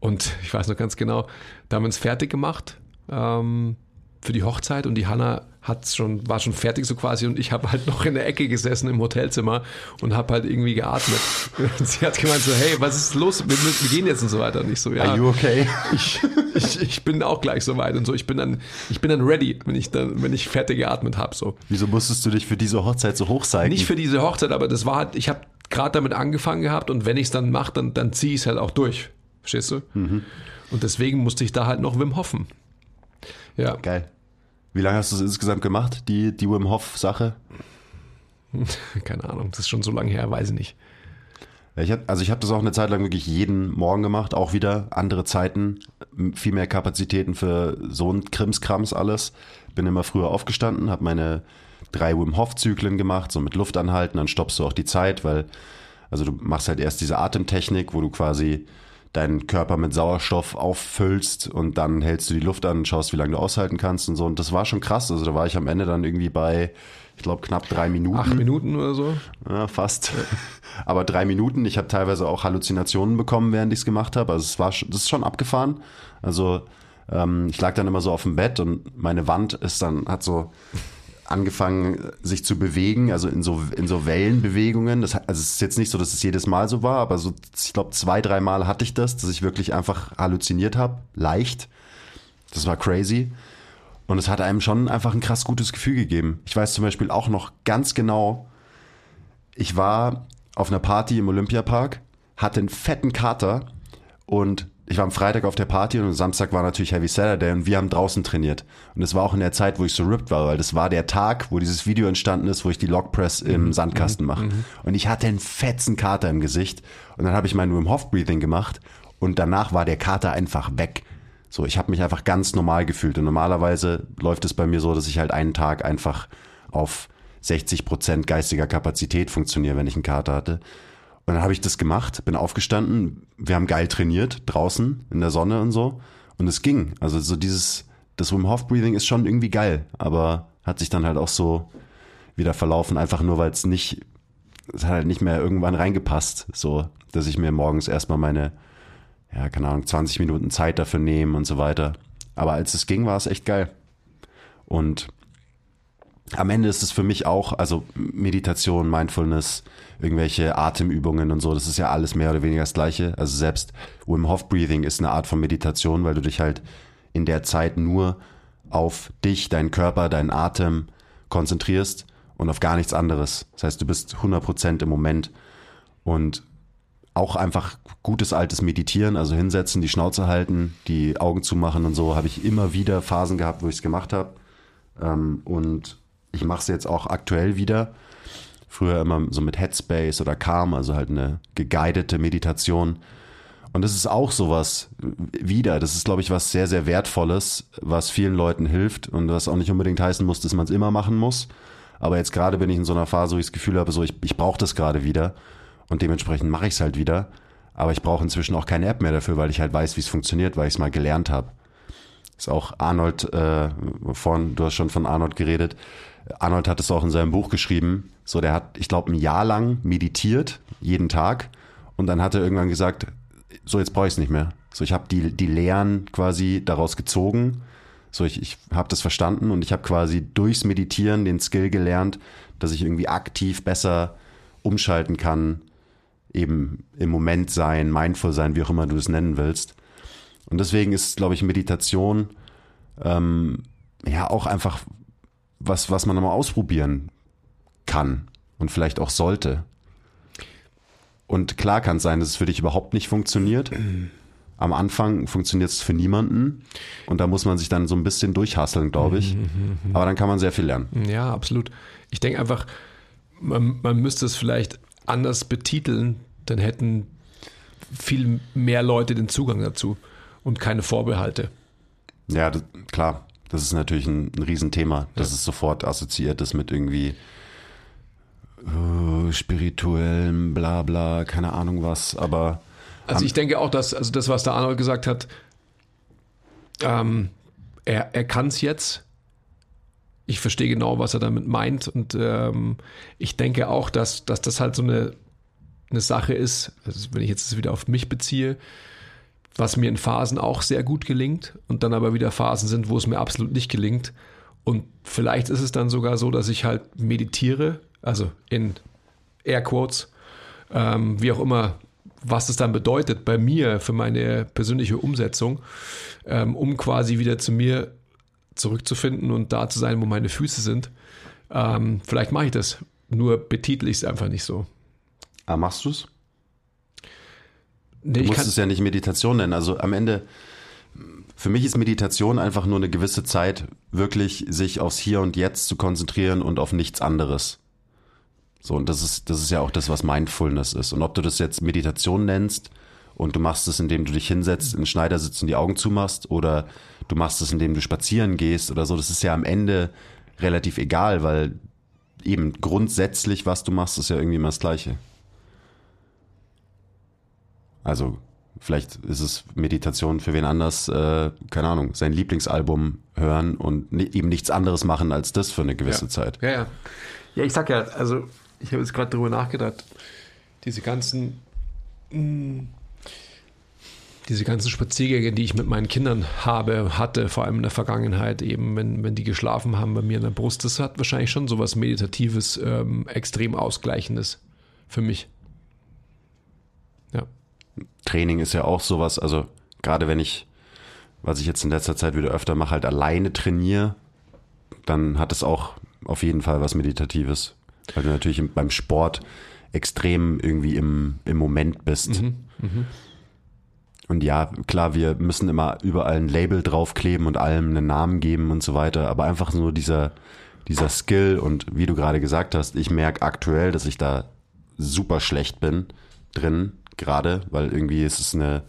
Und ich weiß noch ganz genau, da haben wir uns fertig gemacht ähm, für die Hochzeit und die Hanna hat's schon, war schon fertig so quasi und ich habe halt noch in der Ecke gesessen im Hotelzimmer und habe halt irgendwie geatmet. Und sie hat gemeint so, hey, was ist los? Wir, wir gehen jetzt und so weiter. Und ich so, ja. Are you okay? Ich, ich, ich bin auch gleich so weit und so. Ich bin dann, ich bin dann ready, wenn ich dann, wenn ich fertig geatmet habe. So. Wieso musstest du dich für diese Hochzeit so hoch sein? Nicht für diese Hochzeit, aber das war halt, ich habe gerade damit angefangen gehabt und wenn ich es dann mache, dann, dann ziehe ich es halt auch durch. Verstehst du? Mhm. Und deswegen musste ich da halt noch Wim hoffen. Ja. Geil. Wie lange hast du es insgesamt gemacht, die, die Wim Hof-Sache? Keine Ahnung, das ist schon so lange her, weiß ich nicht. Ich hab, also ich habe das auch eine Zeit lang wirklich jeden Morgen gemacht, auch wieder andere Zeiten, viel mehr Kapazitäten für so ein Krimskrams alles. Bin immer früher aufgestanden, habe meine drei Wim Hof Zyklen gemacht, so mit Luft anhalten, dann stoppst du auch die Zeit, weil also du machst halt erst diese Atemtechnik, wo du quasi deinen Körper mit Sauerstoff auffüllst und dann hältst du die Luft an und schaust, wie lange du aushalten kannst und so. Und das war schon krass. Also da war ich am Ende dann irgendwie bei, ich glaube, knapp drei Minuten. Acht Minuten oder so? Ja, fast. Aber drei Minuten. Ich habe teilweise auch Halluzinationen bekommen, während ich es gemacht habe. Also es war, das ist schon abgefahren. Also ähm, ich lag dann immer so auf dem Bett und meine Wand ist dann, hat so angefangen, sich zu bewegen, also in so, in so Wellenbewegungen. Das, also es ist jetzt nicht so, dass es jedes Mal so war, aber so, ich glaube, zwei, drei Mal hatte ich das, dass ich wirklich einfach halluziniert habe, leicht. Das war crazy. Und es hat einem schon einfach ein krass gutes Gefühl gegeben. Ich weiß zum Beispiel auch noch ganz genau, ich war auf einer Party im Olympiapark, hatte einen fetten Kater und ich war am Freitag auf der Party und am Samstag war natürlich Heavy Saturday und wir haben draußen trainiert. Und es war auch in der Zeit, wo ich so ripped war, weil das war der Tag, wo dieses Video entstanden ist, wo ich die Logpress im mhm. Sandkasten mache. Mhm. Und ich hatte einen fetzen Kater im Gesicht und dann habe ich mein Wim Hof Breathing gemacht und danach war der Kater einfach weg. So, ich habe mich einfach ganz normal gefühlt und normalerweise läuft es bei mir so, dass ich halt einen Tag einfach auf 60 Prozent geistiger Kapazität funktioniere, wenn ich einen Kater hatte. Und dann habe ich das gemacht, bin aufgestanden, wir haben geil trainiert, draußen, in der Sonne und so. Und es ging. Also so dieses, das Wim Hof Breathing ist schon irgendwie geil, aber hat sich dann halt auch so wieder verlaufen, einfach nur weil es nicht, es hat halt nicht mehr irgendwann reingepasst, so, dass ich mir morgens erstmal meine, ja, keine Ahnung, 20 Minuten Zeit dafür nehme und so weiter. Aber als es ging, war es echt geil. Und am Ende ist es für mich auch, also Meditation, Mindfulness, irgendwelche Atemübungen und so, das ist ja alles mehr oder weniger das Gleiche. Also selbst Wim Hof Breathing ist eine Art von Meditation, weil du dich halt in der Zeit nur auf dich, deinen Körper, deinen Atem konzentrierst und auf gar nichts anderes. Das heißt, du bist 100% im Moment und auch einfach gutes altes Meditieren, also hinsetzen, die Schnauze halten, die Augen zumachen und so, habe ich immer wieder Phasen gehabt, wo ich es gemacht habe. Ähm, und ich mache es jetzt auch aktuell wieder. Früher immer so mit Headspace oder Calm, also halt eine geguidete Meditation. Und das ist auch sowas wieder. Das ist, glaube ich, was sehr, sehr Wertvolles, was vielen Leuten hilft und was auch nicht unbedingt heißen muss, dass man es immer machen muss. Aber jetzt gerade bin ich in so einer Phase, wo ich das Gefühl habe, so ich, ich brauche das gerade wieder und dementsprechend mache ich es halt wieder. Aber ich brauche inzwischen auch keine App mehr dafür, weil ich halt weiß, wie es funktioniert, weil ich es mal gelernt habe. Ist auch Arnold, äh, vorhin, du hast schon von Arnold geredet, Arnold hat es auch in seinem Buch geschrieben. So, der hat, ich glaube, ein Jahr lang meditiert, jeden Tag. Und dann hat er irgendwann gesagt, so jetzt brauche ich es nicht mehr. So, ich habe die, die Lehren quasi daraus gezogen. So, ich, ich habe das verstanden und ich habe quasi durchs Meditieren den Skill gelernt, dass ich irgendwie aktiv besser umschalten kann, eben im Moment sein, mindful sein, wie auch immer du es nennen willst. Und deswegen ist, glaube ich, Meditation ähm, ja auch einfach was, was man mal ausprobieren kann und vielleicht auch sollte. Und klar kann es sein, dass es für dich überhaupt nicht funktioniert. Am Anfang funktioniert es für niemanden und da muss man sich dann so ein bisschen durchhasseln, glaube ich. Aber dann kann man sehr viel lernen. Ja, absolut. Ich denke einfach, man, man müsste es vielleicht anders betiteln, dann hätten viel mehr Leute den Zugang dazu und keine Vorbehalte. Ja, das, klar. Das ist natürlich ein, ein Riesenthema, dass ja. es sofort assoziiert ist mit irgendwie uh, spirituellem, bla bla, keine Ahnung was, aber. Also ich denke auch, dass, also das, was der Arnold gesagt hat, ähm, er, er kann es jetzt. Ich verstehe genau, was er damit meint. Und ähm, ich denke auch, dass, dass das halt so eine, eine Sache ist, also wenn ich jetzt wieder auf mich beziehe, was mir in Phasen auch sehr gut gelingt und dann aber wieder Phasen sind, wo es mir absolut nicht gelingt. Und vielleicht ist es dann sogar so, dass ich halt meditiere, also in Airquotes, ähm, wie auch immer, was es dann bedeutet bei mir für meine persönliche Umsetzung, ähm, um quasi wieder zu mir zurückzufinden und da zu sein, wo meine Füße sind. Ähm, vielleicht mache ich das, nur betitel ich es einfach nicht so. Ah, machst du es? Nee, du musst es ja nicht Meditation nennen. Also am Ende, für mich ist Meditation einfach nur eine gewisse Zeit, wirklich sich aufs Hier und Jetzt zu konzentrieren und auf nichts anderes. So, und das ist, das ist ja auch das, was Mindfulness ist. Und ob du das jetzt Meditation nennst und du machst es, indem du dich hinsetzt, in den Schneidersitz und die Augen zumachst, oder du machst es, indem du spazieren gehst oder so, das ist ja am Ende relativ egal, weil eben grundsätzlich, was du machst, ist ja irgendwie immer das Gleiche. Also vielleicht ist es Meditation für wen anders, äh, keine Ahnung, sein Lieblingsalbum hören und eben nichts anderes machen als das für eine gewisse ja. Zeit. Ja, ja. Ja, ich sag ja, also ich habe jetzt gerade darüber nachgedacht, diese ganzen mh, hm, diese ganzen Spaziergänge, die ich mit meinen Kindern habe, hatte, vor allem in der Vergangenheit, eben wenn, wenn die geschlafen haben bei mir in der Brust, das hat wahrscheinlich schon so was Meditatives, ähm, extrem Ausgleichendes für mich. Training ist ja auch sowas, also gerade wenn ich, was ich jetzt in letzter Zeit wieder öfter mache, halt alleine trainiere, dann hat es auch auf jeden Fall was Meditatives. Weil du natürlich beim Sport extrem irgendwie im, im Moment bist. Mhm, mh. Und ja, klar, wir müssen immer überall ein Label draufkleben und allem einen Namen geben und so weiter, aber einfach nur dieser, dieser Skill und wie du gerade gesagt hast, ich merke aktuell, dass ich da super schlecht bin drin, gerade, weil irgendwie ist es eine,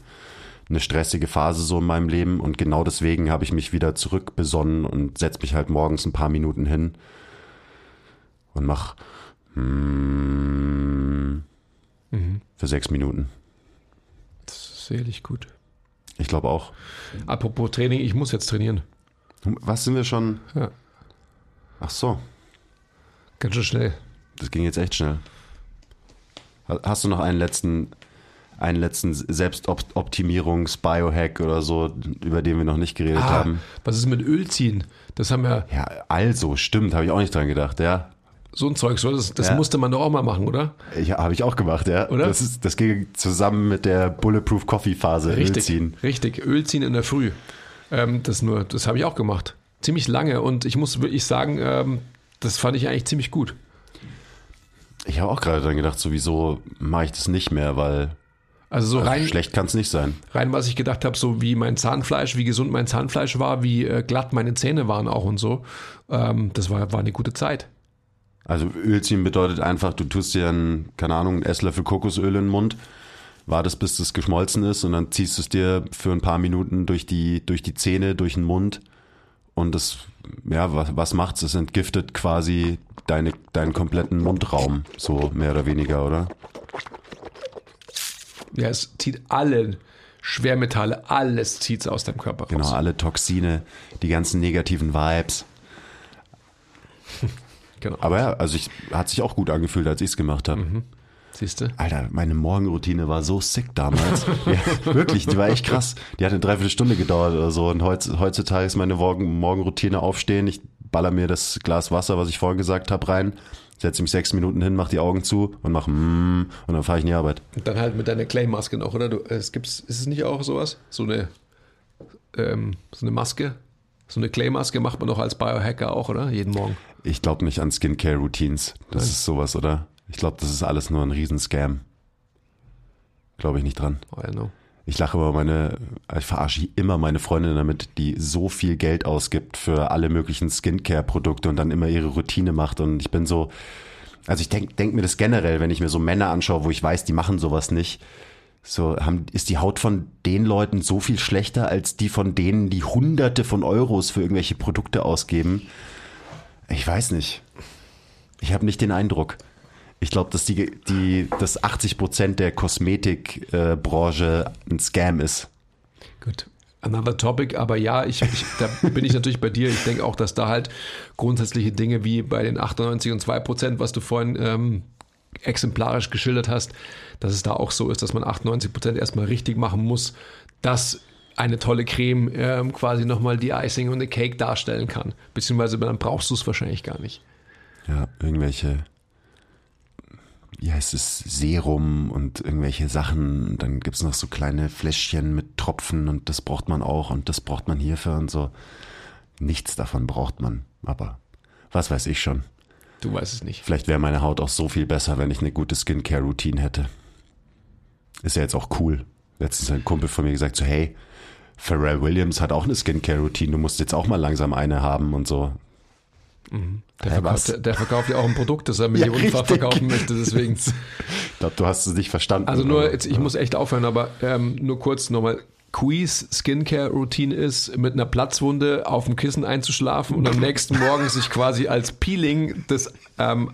eine stressige Phase so in meinem Leben und genau deswegen habe ich mich wieder zurückbesonnen und setze mich halt morgens ein paar Minuten hin und mach mm, Mhm. für sechs Minuten. Das ist sicherlich gut. Ich glaube auch. Apropos Training, ich muss jetzt trainieren. Was sind wir schon? Ja. Ach so, Ganz schön schnell. das ging jetzt echt schnell. Ha- Hast du noch einen letzten, einen letzten Selbstoptimierungs-Biohack oder so, über den wir noch nicht geredet Ah, haben? was ist mit Ölziehen? Das haben wir, Ja, also, stimmt, habe ich auch nicht dran gedacht, ja. so ein Zeug, so, das, das Ja. musste man doch auch mal machen, oder? Ja, habe ich auch gemacht, ja. Oder? Das, ist, das ging zusammen mit der Bulletproof Coffee Phase. Richtig, Ölziehen. richtig. Ölziehen in der Früh. Ähm, das nur, das habe ich auch gemacht. Ziemlich lange und ich muss wirklich sagen, ähm, das fand ich eigentlich ziemlich gut. Ich habe auch gerade dran gedacht, sowieso mache ich das nicht mehr, weil Also so also rein, schlecht kann es nicht sein. rein, was ich gedacht habe, so wie mein Zahnfleisch, wie gesund mein Zahnfleisch war, wie äh, glatt meine Zähne waren auch und so. Ähm, das war, war eine gute Zeit. Also Ölziehen bedeutet einfach, du tust dir einen, keine Ahnung, einen Esslöffel Kokosöl in den Mund, wartest bis das geschmolzen ist und dann ziehst du es dir für ein paar Minuten durch die, durch die Zähne, durch den Mund und das, ja, was, was macht's? Es entgiftet quasi deine, deinen kompletten Mundraum, so mehr oder weniger, oder? Ja, es zieht alle Schwermetalle, alles zieht es aus deinem Körper Genau, raus. alle Toxine, die ganzen negativen Vibes. Genau. Aber ja, also ich, hat sich auch gut angefühlt, als ich es gemacht habe. Siehst du? Alter, meine Morgenroutine war so sick damals. ja, wirklich, die war echt krass. Die hat eine Dreiviertelstunde gedauert oder so. Und heutz, heutzutage ist meine Morgen, Morgenroutine aufstehen. Ich baller mir das Glas Wasser, was ich vorhin gesagt habe, rein, setze mich sechs Minuten hin, mach die Augen zu und mach mm, und dann fahre ich in die Arbeit. Und dann halt mit deiner Clay-Maske noch, oder? Du, es gibt's, ist es nicht auch sowas? So eine, ähm, so eine Maske? So eine Clay-Maske macht man doch als Biohacker auch, oder? Jeden Morgen. Ich glaube nicht an Skincare-Routines. Das Nein. ist sowas, oder? Ich glaube, das ist alles nur ein Riesenscam. Glaube ich nicht dran. I don't know. Ich lache immer meine, ich verarsche immer meine Freundin damit, die so viel Geld ausgibt für alle möglichen Skincare-Produkte und dann immer ihre Routine macht. Und ich bin so, also ich denke denk mir das generell, wenn ich mir so Männer anschaue, wo ich weiß, die machen sowas nicht. So, haben, ist die Haut von den Leuten so viel schlechter als die von denen, die hunderte von Euros für irgendwelche Produkte ausgeben? Ich weiß nicht. Ich habe nicht den Eindruck. Ich glaube, dass die, die, dass 80 Prozent der Kosmetikbranche äh, ein Scam ist. Gut. Another topic, aber ja, ich, ich, da bin ich natürlich bei dir. Ich denke auch, dass da halt grundsätzliche Dinge wie bei den 98 und 2 Prozent, was du vorhin ähm, exemplarisch geschildert hast, dass es da auch so ist, dass man 98 Prozent erstmal richtig machen muss, dass eine tolle Creme ähm, quasi nochmal die Icing und the Cake darstellen kann. Beziehungsweise dann brauchst du es wahrscheinlich gar nicht. Ja, irgendwelche, wie heißt es, Serum und irgendwelche Sachen. Und dann gibt's noch so kleine Fläschchen mit Tropfen und das braucht man auch und das braucht man hierfür und so. Nichts davon braucht man, aber was weiß ich schon. Du weißt es nicht. Vielleicht wäre meine Haut auch so viel besser, wenn ich eine gute Skincare-Routine hätte. Ist ja jetzt auch cool. Letztens hat ein Kumpel von mir gesagt, so hey, Pharrell Williams hat auch eine Skincare-Routine, du musst jetzt auch mal langsam eine haben und so. Der, Hä, was? verkauft, der, der verkauft ja auch ein Produkt, das er Ja, millionenfach richtig. verkaufen möchte, deswegen. Ich glaube, du hast es nicht verstanden. Also nur, jetzt, ich muss echt aufhören, aber ähm, nur kurz nochmal. Quiz Skincare Routine ist, mit einer Platzwunde auf dem Kissen einzuschlafen und am nächsten Morgen sich quasi als Peeling das ähm,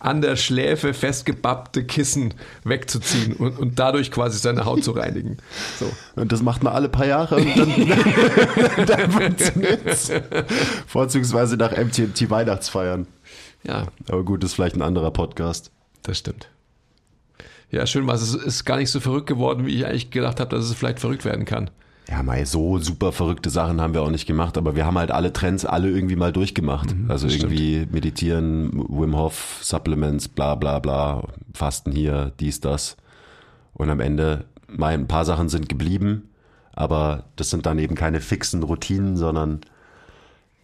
an der Schläfe festgebappte Kissen wegzuziehen und, und dadurch quasi seine Haut zu reinigen. So. Und das macht man alle paar Jahre und dann, dann funktioniert's. Vorzugsweise nach MTMT Weihnachtsfeiern. Ja, Aber gut, ist vielleicht ein anderer Podcast. das stimmt. Ja, schön was. Es ist gar nicht so verrückt geworden, wie ich eigentlich gedacht habe, dass es vielleicht verrückt werden kann. Ja, mal so super verrückte Sachen haben wir auch nicht gemacht, aber wir haben halt alle Trends alle irgendwie mal durchgemacht. Mhm, also irgendwie meditieren, Wim Hof, Supplements, bla bla bla, Fasten hier, dies, das. Und am Ende, mal ein paar Sachen sind geblieben, aber das sind dann eben keine fixen Routinen, sondern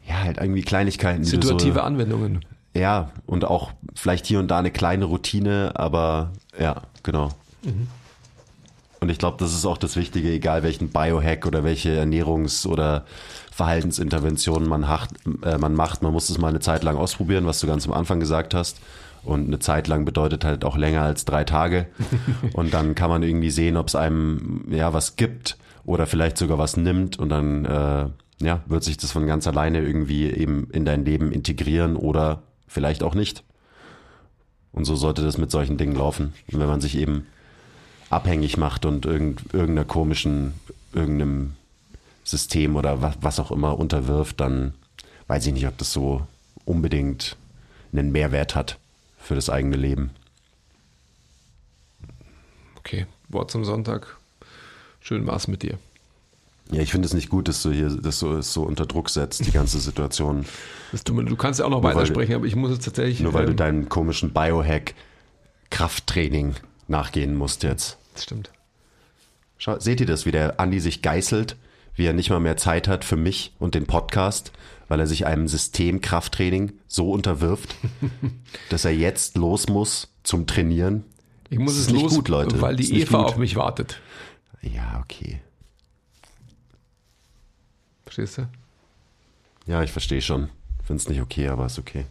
ja, halt irgendwie Kleinigkeiten. Situative so, Anwendungen. Ja, und auch vielleicht hier und da eine kleine Routine, aber ja, genau. Und ich glaube, das ist auch das Wichtige, egal welchen Biohack oder welche Ernährungs- oder Verhaltensinterventionen man, hacht, äh, man macht, man muss es mal eine Zeit lang ausprobieren, was du ganz am Anfang gesagt hast. Und eine Zeit lang bedeutet halt auch länger als drei Tage. Und dann kann man irgendwie sehen, ob es einem ja was gibt oder vielleicht sogar was nimmt. Und dann äh, ja, wird sich das von ganz alleine irgendwie eben in dein Leben integrieren oder vielleicht auch nicht. Und so sollte das mit solchen Dingen laufen. Und wenn man sich eben abhängig macht und irgend, irgendeiner komischen, irgendeinem System oder was, was auch immer unterwirft, dann weiß ich nicht, ob das so unbedingt einen Mehrwert hat für das eigene Leben. Okay, Wort zum Sonntag. Schön war's mit dir. Ja, ich finde es nicht gut, dass du hier das so, so unter Druck setzt, die ganze Situation. Das tut mir- du kannst ja auch noch Nur weil- weitersprechen, aber ich muss jetzt tatsächlich. Nur weil du ähm, deinem komischen Biohack Krafttraining nachgehen musst jetzt. Das stimmt. Schau, seht ihr das, wie der Andi sich geißelt, wie er nicht mal mehr Zeit hat für mich und den Podcast, weil er sich einem System Krafttraining so unterwirft, dass er jetzt los muss zum Trainieren? Ich muss es los, gut, Leute. weil die Eva auf mich wartet. Ja, okay. Verstehst du? Ja, ich verstehe schon. Finde es nicht okay, aber ist okay.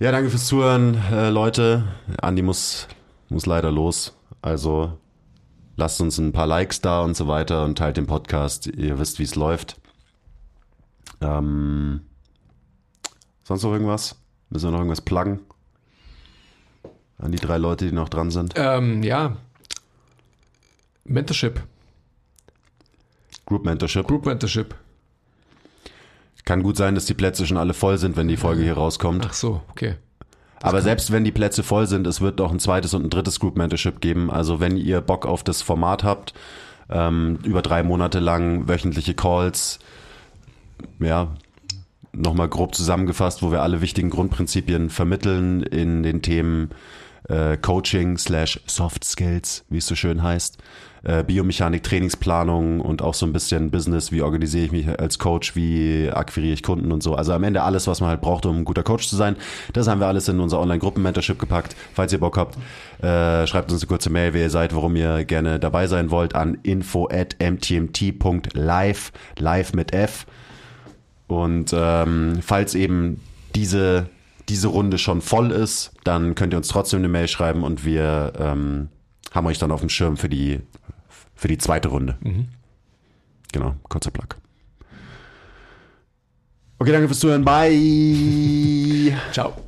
Ja, danke fürs Zuhören, äh, Leute. Andi muss, muss leider los. Also lasst uns ein paar Likes da und so weiter und teilt den Podcast. Ihr wisst, wie es läuft. Ähm, sonst noch irgendwas? Müssen wir noch irgendwas pluggen? An die drei Leute, die noch dran sind. Ähm, ja. Mentorship. Group Mentorship. Group Mentorship. Kann gut sein, dass die Plätze schon alle voll sind, wenn die Folge hier rauskommt. Ach so, okay. Aber selbst wenn die Plätze voll sind, es wird noch ein zweites und ein drittes Group Mentorship geben. Also wenn ihr Bock auf das Format habt, ähm, über drei Monate lang wöchentliche Calls, ja, nochmal grob zusammengefasst, wo wir alle wichtigen Grundprinzipien vermitteln in den Themen äh, Coaching slash Soft Skills, wie es so schön heißt, äh, Biomechanik, Trainingsplanung und auch so ein bisschen Business, wie organisiere ich mich als Coach, wie akquiriere ich Kunden und so. Also am Ende alles, was man halt braucht, um ein guter Coach zu sein. Das haben wir alles in unser Online-Gruppen-Mentorship gepackt. Falls ihr Bock habt, äh, schreibt uns eine kurze Mail, wer ihr seid, warum ihr gerne dabei sein wollt, an info at mtmt.live, live mit F. Und ähm, falls eben diese, diese Runde schon voll ist, dann könnt ihr uns trotzdem eine Mail schreiben und wir ähm, haben euch dann auf dem Schirm für die, für die zweite Runde. Genau, kurzer Plug. Okay, danke fürs Zuhören. Bye. Ciao.